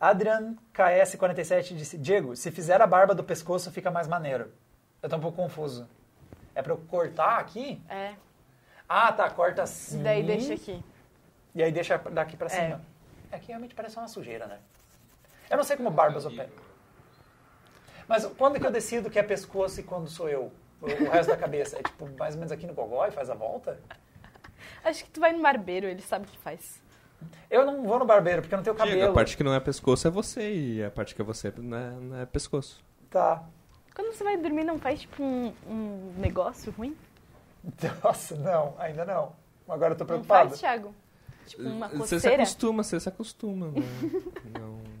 Adrian KS47 disse: Diego, se fizer a barba do pescoço fica mais maneiro. Eu tô um pouco confuso. É pra eu cortar aqui? É. Ah, tá, corta assim. Daí deixa aqui. E aí deixa daqui pra cima. É, que realmente parece uma sujeira, né? Eu não sei como barbas operam. Mas quando que eu decido que é pescoço e quando sou eu? O, o resto da cabeça? É tipo mais ou menos aqui no gogó e faz a volta? Acho que tu vai no barbeiro, ele sabe o que faz. Eu não vou no barbeiro porque eu não tenho Diego, cabelo. a parte que não é pescoço é você e a parte que é você não é, não é pescoço. Tá. Quando você vai dormir, não faz tipo um, um negócio ruim? Nossa, não, ainda não. Agora eu tô Não preocupado. faz, Thiago? Tipo uma Você se coceira? acostuma, você se acostuma. Não, não-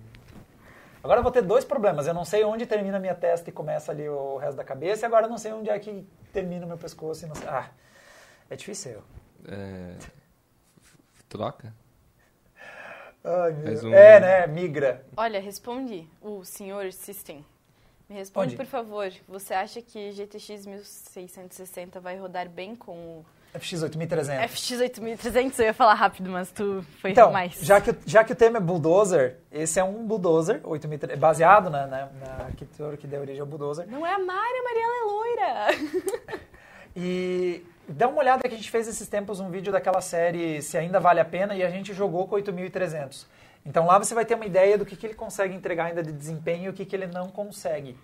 Agora eu vou ter dois problemas. Eu não sei onde termina a minha testa e começa ali o resto da cabeça, e agora eu não sei onde é que termina o meu pescoço e não sei. Ah, é difícil. é, troca? Ai, meu Faz Deus. um- É, né? Migra. Olha, responde o senhor System. Me responde, Onde? por favor. Você acha que GTX 1660 vai rodar bem com o FX 8300. FX 8300? Eu ia falar rápido, mas tu foi Então, mais. já que, o- já que o tema é bulldozer, esse é um bulldozer 8300, baseado na, na, na arquitetura que deu origem ao bulldozer. Não é a Mari, a Mariela é loira. E dá uma olhada que a gente fez esses tempos um vídeo daquela série Se Ainda Vale a Pena e a gente jogou com 8300. Então lá você vai ter uma ideia do que, que ele consegue entregar ainda de desempenho e o que, que ele não consegue.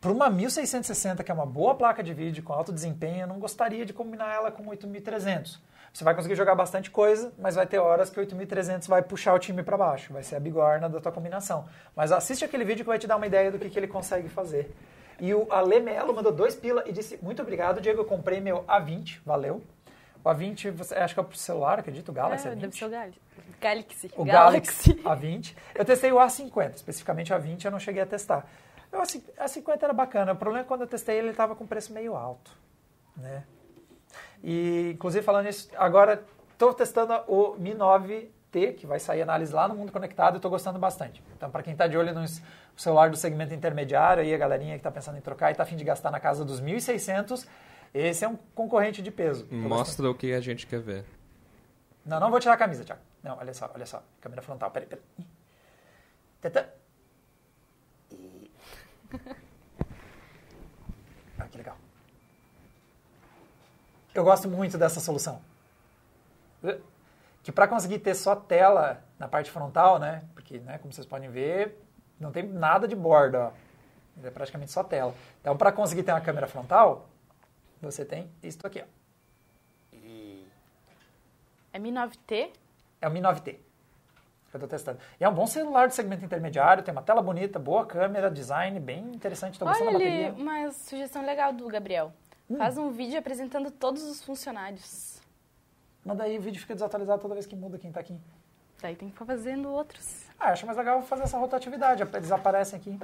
Para uma 1660, que é uma boa placa de vídeo com alto desempenho, eu não gostaria de combinar ela com 8300. Você vai conseguir jogar bastante coisa, mas vai ter horas que 8300 vai puxar o time para baixo, vai ser a bigorna da tua combinação. Mas assiste aquele vídeo que vai te dar uma ideia do que, que ele consegue fazer. E o Ale Melo mandou dois pila e disse: Muito obrigado, Diego. Eu comprei meu A20, valeu. O A20, você, acho que é pro celular, acredito, o Galaxy É, A20. deve ser o Galaxy. Galaxy. O Galaxy A20. Eu testei o A50, especificamente o A20 eu não cheguei a testar. O A50 era bacana, o problema é que quando eu testei ele estava com preço meio alto. Né? E, inclusive, falando isso, agora estou testando o Mi 9T, que vai sair análise lá no Mundo Conectado, e estou gostando bastante. Então, para quem está de olho no celular do segmento intermediário, aí a galerinha que está pensando em trocar e está afim de gastar na casa dos 1.600, esse é um concorrente de peso. Gostando. Mostra o que a gente quer ver. Não, não vou tirar a camisa, Thiago. Não, olha só, olha só. Câmera frontal, peraí, peraí. Tenta. E... Ah, que legal. Eu gosto muito dessa solução. Que para conseguir ter só tela na parte frontal, né? Porque, né, como vocês podem ver, não tem nada de borda, ó. É praticamente só tela. Então, para conseguir ter uma câmera frontal, você tem isso aqui, ó. É Mi 9T? É o Mi 9T. Que eu tô testando. E é um bom celular de segmento intermediário, tem uma tela bonita, boa câmera, design bem interessante, tô gostando Olha da bateria. uma sugestão legal do Gabriel. Hum. Faz um vídeo apresentando todos os funcionários. Mas daí o vídeo fica desatualizado toda vez que muda quem tá aqui. Daí tem que ficar fazendo outros. Ah, acho mais legal fazer essa rotatividade, eles aparecem aqui.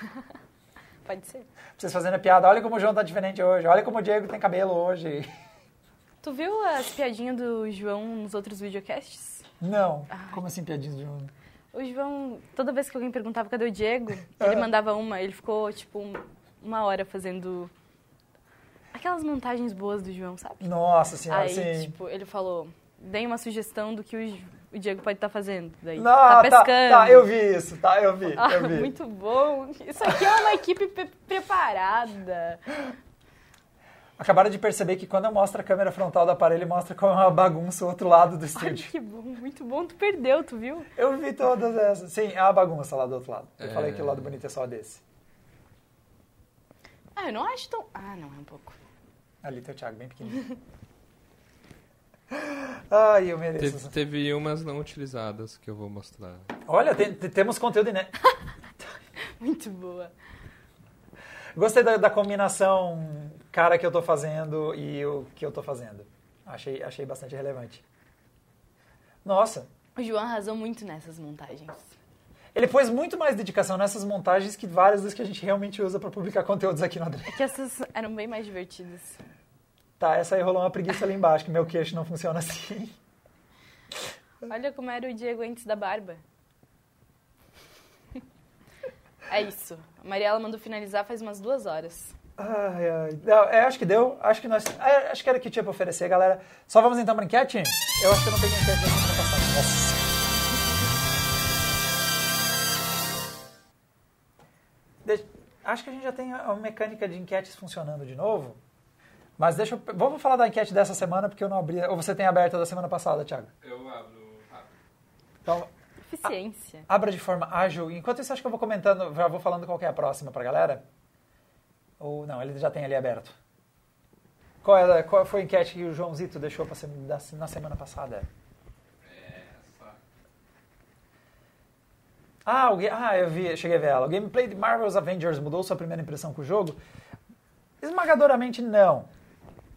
Pode ser. Vocês fazendo a piada, olha como o João tá diferente hoje, olha como o Diego tem cabelo hoje. Tu viu as piadinhas do João nos outros videocasts? Não, Ai. como assim piadinhas de um... O João, toda vez que alguém perguntava cadê o Diego, ele mandava uma. Ele ficou, tipo, um- uma hora fazendo aquelas montagens boas do João, sabe? Nossa senhora, Aí, sim. tipo, ele falou, dei uma sugestão do que o, o Diego pode estar fazendo. Daí, Não, tá tá, pescando. tá, eu vi isso, tá, eu vi, Ah, eu vi. muito bom. Isso aqui é uma equipe pre- preparada. Acabaram de perceber que quando eu mostro a câmera frontal do aparelho, mostra como é uma bagunça o outro lado do estúdio. que bom, muito bom. Tu perdeu, tu viu? Eu vi todas essas. Sim, é uma bagunça lá do outro lado. Eu É. falei que o lado bonito é só desse. Ah, eu não acho tão... Ah, não, é um pouco. Ali tem o Thiago, bem pequenininho. Ai, eu mereço. Teve, teve umas não utilizadas que eu vou mostrar. Olha, tem- tem- temos conteúdo inédito. Muito boa. Gostei da, da combinação cara que eu tô fazendo e o que eu tô fazendo. Achei, achei bastante relevante. Nossa, O João arrasou muito nessas montagens. Ele pôs muito mais dedicação nessas montagens que várias das que a gente realmente usa pra publicar conteúdos aqui no Adre. É que essas eram bem mais divertidas. Tá, essa aí rolou uma preguiça ali embaixo, que meu queixo não funciona assim. Olha como era o Diego antes da barba. É isso. A Mariela mandou finalizar faz umas duas horas. Ai, ai. Não, é, acho que deu. Acho que nós. é, acho que era o que tinha pra oferecer, galera. Só vamos então pra enquete? Eu acho que eu não peguei enquete da semana passada. Nossa. Acho que a gente já tem a a mecânica de enquetes funcionando de novo. Mas deixa eu. Vamos falar da enquete dessa semana, porque eu não abri. Ou você tem aberta da semana passada, Thiago? Eu abro rápido. Então, Eficiência. abra de forma ágil. Enquanto isso, acho que eu vou comentando, já vou falando qual que é a próxima pra galera. Ou não, ele já tem ali aberto. Qual, é, qual foi a enquete que o Joãozito deixou pra se- da- na semana passada? Essa. Ah, o, ah, eu vi, cheguei a ver ela. O gameplay de Marvel's Avengers mudou sua primeira impressão com o jogo? Esmagadoramente não,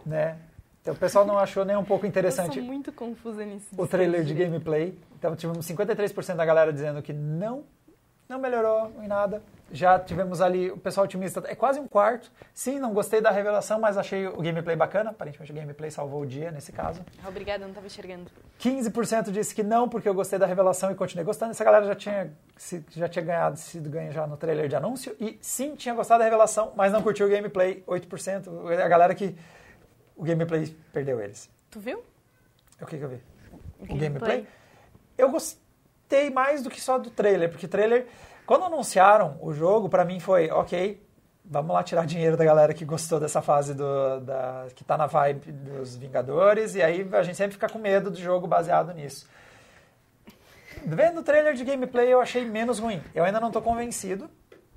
né? Então o pessoal não achou nem um pouco Eu interessante sou muito confusa nisso. o trailer de gameplay. Então tivemos 53% da galera dizendo que não, não melhorou em nada. Já tivemos ali o pessoal otimista, é quase um quarto. Sim, não gostei da revelação, mas achei o gameplay bacana. Aparentemente o gameplay salvou o dia nesse caso. Obrigada, não tava enxergando. 15% disse que não, porque eu gostei da revelação e continuei gostando. Essa galera já tinha, já tinha ganhado, sido ganho já no trailer de anúncio. E sim, tinha gostado da revelação, mas não curtiu o gameplay. 8%. A galera que o gameplay perdeu eles. Tu viu? O que, que eu vi? O O gameplay? Eu gostei mais do que só do trailer, porque trailer, quando anunciaram o jogo, pra mim foi, ok, vamos lá tirar dinheiro da galera que gostou dessa fase do, da, que tá na vibe dos Vingadores, e aí a gente sempre fica com medo do jogo baseado nisso. Vendo o trailer de gameplay, eu achei menos ruim. Eu ainda não tô convencido,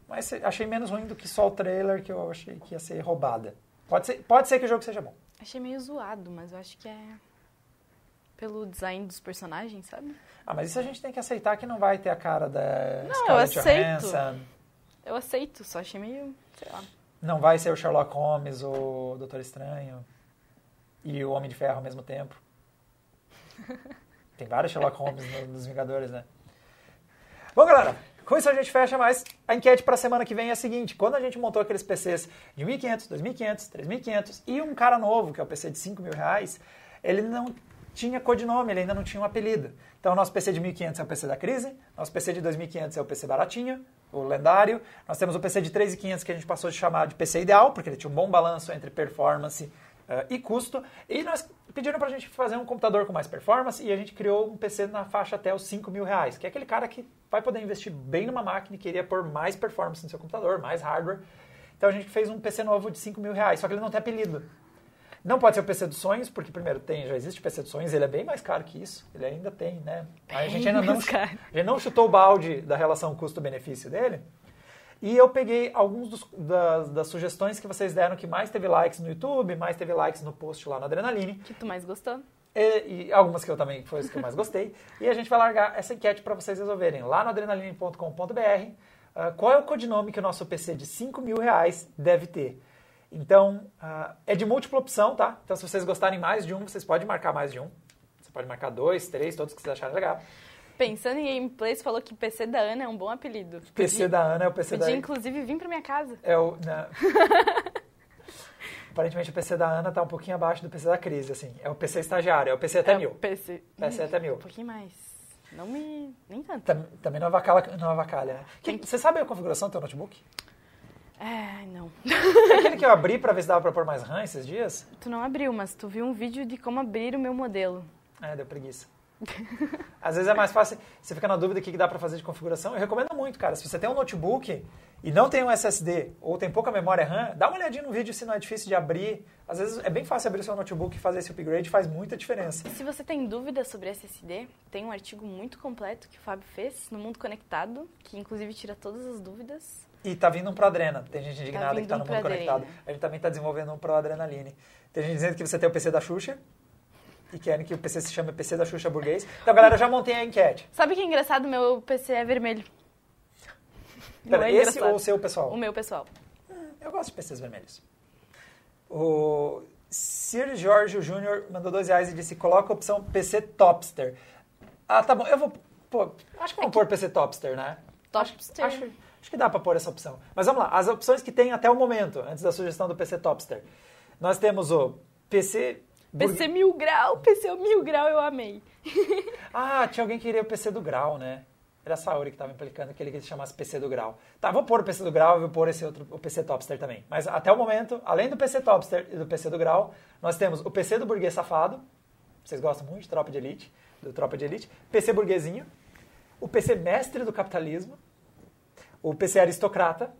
mas achei menos ruim do que só o trailer que eu achei que ia ser roubada. Pode ser, pode ser que o jogo seja bom. Achei meio zoado, mas eu acho que é pelo design dos personagens, sabe? Ah, mas isso a gente tem que aceitar que não vai ter a cara da Não, eu Scarlett aceito. Johansson. Eu aceito, só achei meio, sei lá. Não vai ser o Sherlock Holmes, o Doutor Estranho e o Homem de Ferro ao mesmo tempo. Tem vários Sherlock Holmes no- nos Vingadores, né? Bom, galera, com isso a gente fecha, mas a enquete para a semana que vem é a seguinte. Quando a gente montou aqueles PCs de 1.500, 2.500, 3.500 e um cara novo, que é o PC de 5 mil reais, ele não tinha codinome, ele ainda não tinha um apelido. Então, nosso PC de 1.500 é o PC da crise, nosso PC de 2.500 é o PC baratinho, o lendário. Nós temos o PC de 3.500 que a gente passou de chamar de PC ideal, porque ele tinha um bom balanço entre performance eh, e custo. E nós pediram para a gente fazer um computador com mais performance e a gente criou um PC na faixa até os 5 mil reais, que é aquele cara que vai poder investir bem numa máquina e queria pôr mais performance no seu computador, mais hardware. Então a gente fez um PC novo de 5 mil reais, só que ele não tem apelido. Não pode ser o PC dos sonhos, porque primeiro tem, já existe o PC dos sonhos, ele é bem mais caro que isso. Ele ainda tem, né? A gente ainda não, a gente não chutou o balde da relação custo-benefício dele. E eu peguei alguns dos- das, das sugestões que vocês deram que mais teve likes no YouTube, mais teve likes no post lá no Adrenaline. que tu mais gostou? E, e algumas que eu também foi as que eu mais gostei. E a gente vai largar essa enquete para vocês resolverem lá no adrenaline.com.br ah, qual é o codinome que o nosso PC de 5 mil reais deve ter. Então, ah, é de múltipla opção, tá? Então, se vocês gostarem mais de um, vocês podem marcar mais de um. Você pode marcar dois, três, todos que vocês acharem legal. Pensando em gameplay, você falou que PC da Ana é um bom apelido. PC Podia- da Ana é o PC da Podia, inclusive, vir pra minha casa. É o. na- Aparentemente o PC da Ana tá um pouquinho abaixo do PC da Cris, assim. É o PC estagiário, é o PC até é, mil. PC. PC até mil. Um pouquinho mais. Não me... Nem tanto. Tam- Também não avacalha, não avacalha né? Que- Você sabe a configuração do teu notebook? É, não. É aquele que eu abri pra ver se dava pra pôr mais RAM esses dias? Tu não abriu, mas tu viu um vídeo de como abrir o meu modelo. É, deu preguiça. Às vezes é mais fácil, você fica na dúvida do que dá pra fazer de configuração. Eu recomendo muito, cara. Se você tem um notebook e não tem um SSD ou tem pouca memória RAM, dá uma olhadinha no vídeo se não é difícil de abrir. Às vezes é bem fácil abrir o seu notebook e fazer esse upgrade, faz muita diferença. E se você tem dúvidas sobre SSD, tem um artigo muito completo que o Fábio fez no Mundo Conectado, que inclusive tira todas as dúvidas. E tá vindo um pro Adrena. Tem gente indignada vindo que tá no mundo Adrena. conectado. A gente também tá desenvolvendo um pro Adrenaline. Tem gente dizendo que você tem o PC da Xuxa e querem que o PC se chame PC da Xuxa burguês. Então, galera, eu já montei a enquete. Sabe que é engraçado? Meu PC é vermelho. Pera, é esse ou o seu pessoal? O meu pessoal. Eu gosto de PCs vermelhos. O Sir Jorge Júnior mandou dois reais e disse: coloca a opção PC Topster. Ah, tá bom. Eu vou. Pô, acho que vamos pôr PC Topster, né? Topster. Acho, acho, acho que dá para pôr essa opção. Mas vamos lá. As opções que tem até o momento, antes da sugestão do PC Topster. Nós temos o PC. PC Mil Grau, PC Mil Grau eu amei. ah, tinha alguém que queria o PC do Grau, né? Era a Saori que estava implicando que ele queria chamasse PC do Grau. Tá, vou pôr o PC do Grau e vou pôr esse outro, o PC Topster também. Mas até o momento, além do PC Topster e do PC do Grau, nós temos o PC do Burguês Safado. Vocês gostam muito de Tropa de Elite, do Tropa de Elite. PC Burguesinho. O PC Mestre do Capitalismo. O PC Aristocrata.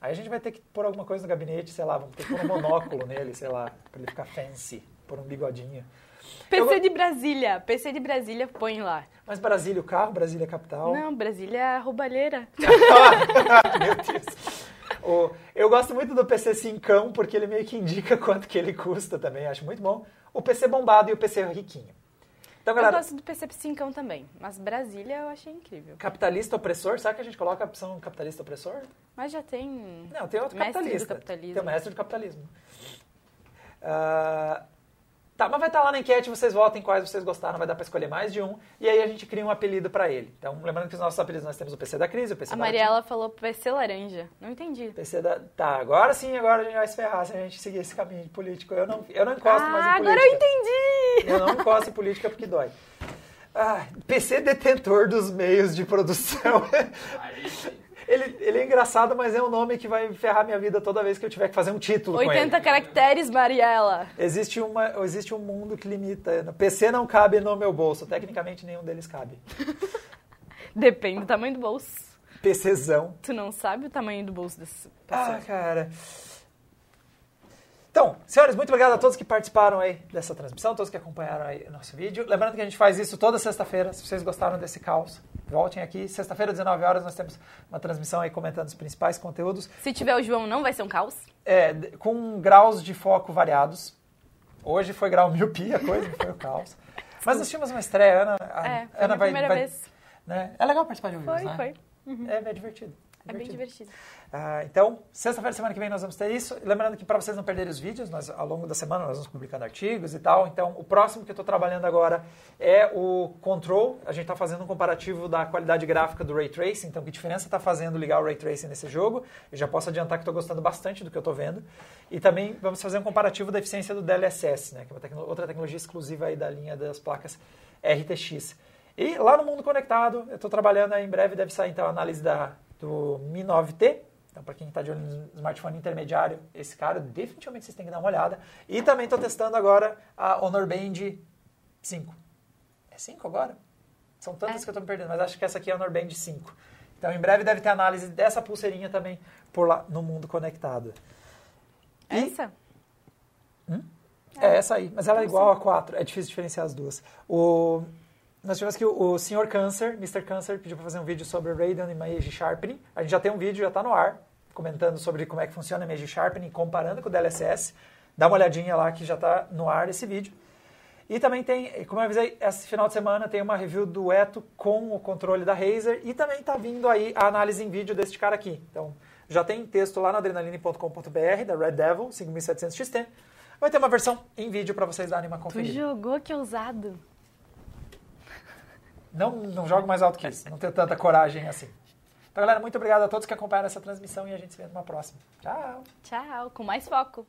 Aí a gente vai ter que pôr alguma coisa no gabinete, sei lá, vamos ter que pôr um monóculo nele, sei lá, para ele ficar fancy, pôr um bigodinho. PC Eu... de Brasília, PC de Brasília, põe lá. Mas Brasília o carro, Brasília capital? Não, Brasília é a roubalheira. Meu Deus. O, eu gosto muito do PC Cincão, porque ele meio que indica quanto que ele custa também, acho muito bom. O PC bombado e o PC riquinho. Então, galera, eu gosto do PC Cincão também, mas Brasília eu achei incrível. Capitalista opressor, sabe que a gente coloca a opção capitalista opressor? Mas já tem. Não, tem outro mestre capitalista. Do capitalismo. Tem o mestre do capitalismo. Uh, Tá, mas vai estar tá lá na enquete, vocês votem quais vocês gostaram, vai dar para escolher mais de um, e aí a gente cria um apelido para ele. Então, lembrando que os nossos apelidos, nós temos o PC da crise, o PC a da... A Mariela falou PC laranja, não entendi. PC da... Tá, agora sim, agora a gente vai se ferrar se a gente seguir esse caminho político. Eu não, eu não encosto ah, mais em política. agora eu entendi! Eu não encosto em política porque dói. Ah, PC detentor dos meios de produção. Ele, ele é engraçado, mas é um nome que vai ferrar minha vida toda vez que eu tiver que fazer um título 80 caracteres, Mariela. Existe, uma, existe um mundo que limita. PC não cabe no meu bolso. Tecnicamente, nenhum deles cabe. Depende do tamanho do bolso. PCzão. Tu não sabe o tamanho do bolso desse PC. Ah, cara. Então, senhores, muito obrigado a todos que participaram aí dessa transmissão, todos que acompanharam aí o nosso vídeo. Lembrando que a gente faz isso toda sexta-feira. Se vocês gostaram desse caos, voltem aqui. Sexta-feira, 19 horas, nós temos uma transmissão aí comentando os principais conteúdos. Se tiver o João, não vai ser um caos? É, com graus de foco variados. Hoje foi grau miopia, coisa, foi o caos. Mas nós tínhamos uma estreia, Ana. A, é, foi Ana vai, primeira vai, vez. Né? É legal participar de um Foi, né? foi. Uhum. É, é divertido. É bem divertido. Ah, então, sexta-feira, semana que vem, nós vamos ter isso. Lembrando que para vocês não perderem os vídeos, nós, ao longo da semana nós vamos publicando artigos e tal. Então, o próximo que eu estou trabalhando agora é o Control. A gente está fazendo um comparativo da qualidade gráfica do Ray Tracing. Então, que diferença está fazendo ligar o Ray Tracing nesse jogo. Eu já posso adiantar que estou gostando bastante do que eu estou vendo. E também vamos fazer um comparativo da eficiência do DLSS, né, que é tecno outra tecnologia exclusiva aí da linha das placas RTX. E lá no Mundo Conectado, eu estou trabalhando em breve deve sair então a análise da do Mi 9T. Então, para quem está de olho no smartphone intermediário, esse cara, definitivamente vocês têm que dar uma olhada. E também estou testando agora a Honor Band 5. É 5 agora? São tantas é. que eu estou me perdendo, mas acho que essa aqui é a Honor Band 5. Então, em breve deve ter análise dessa pulseirinha também por lá no mundo conectado. E... Essa? Hum? É. é. essa aí, mas ela é igual a 4. É difícil diferenciar as duas. O nós tivemos que o, o Sr. Câncer, Mr. Câncer, pediu para fazer um vídeo sobre Radeon e Image Sharpening. A gente já tem um vídeo, já está no ar, comentando sobre como é que funciona Image Sharpening, comparando com o DLSS. Dá uma olhadinha lá que já está no ar esse vídeo. E também tem, como eu avisei, esse final de semana tem uma review do Eto com o controle da Razer e também está vindo aí a análise em vídeo deste cara aqui. Então, já tem texto lá no adrenaline.com.br da Red Devil 5700 XT. Vai ter uma versão em vídeo para vocês darem uma conferida. Tu jogou, que ousado. Não, não jogo mais alto que isso. Não tenho tanta coragem assim. Então, galera, muito obrigado a todos que acompanharam essa transmissão e a gente se vê numa próxima. Tchau. Tchau, com mais foco.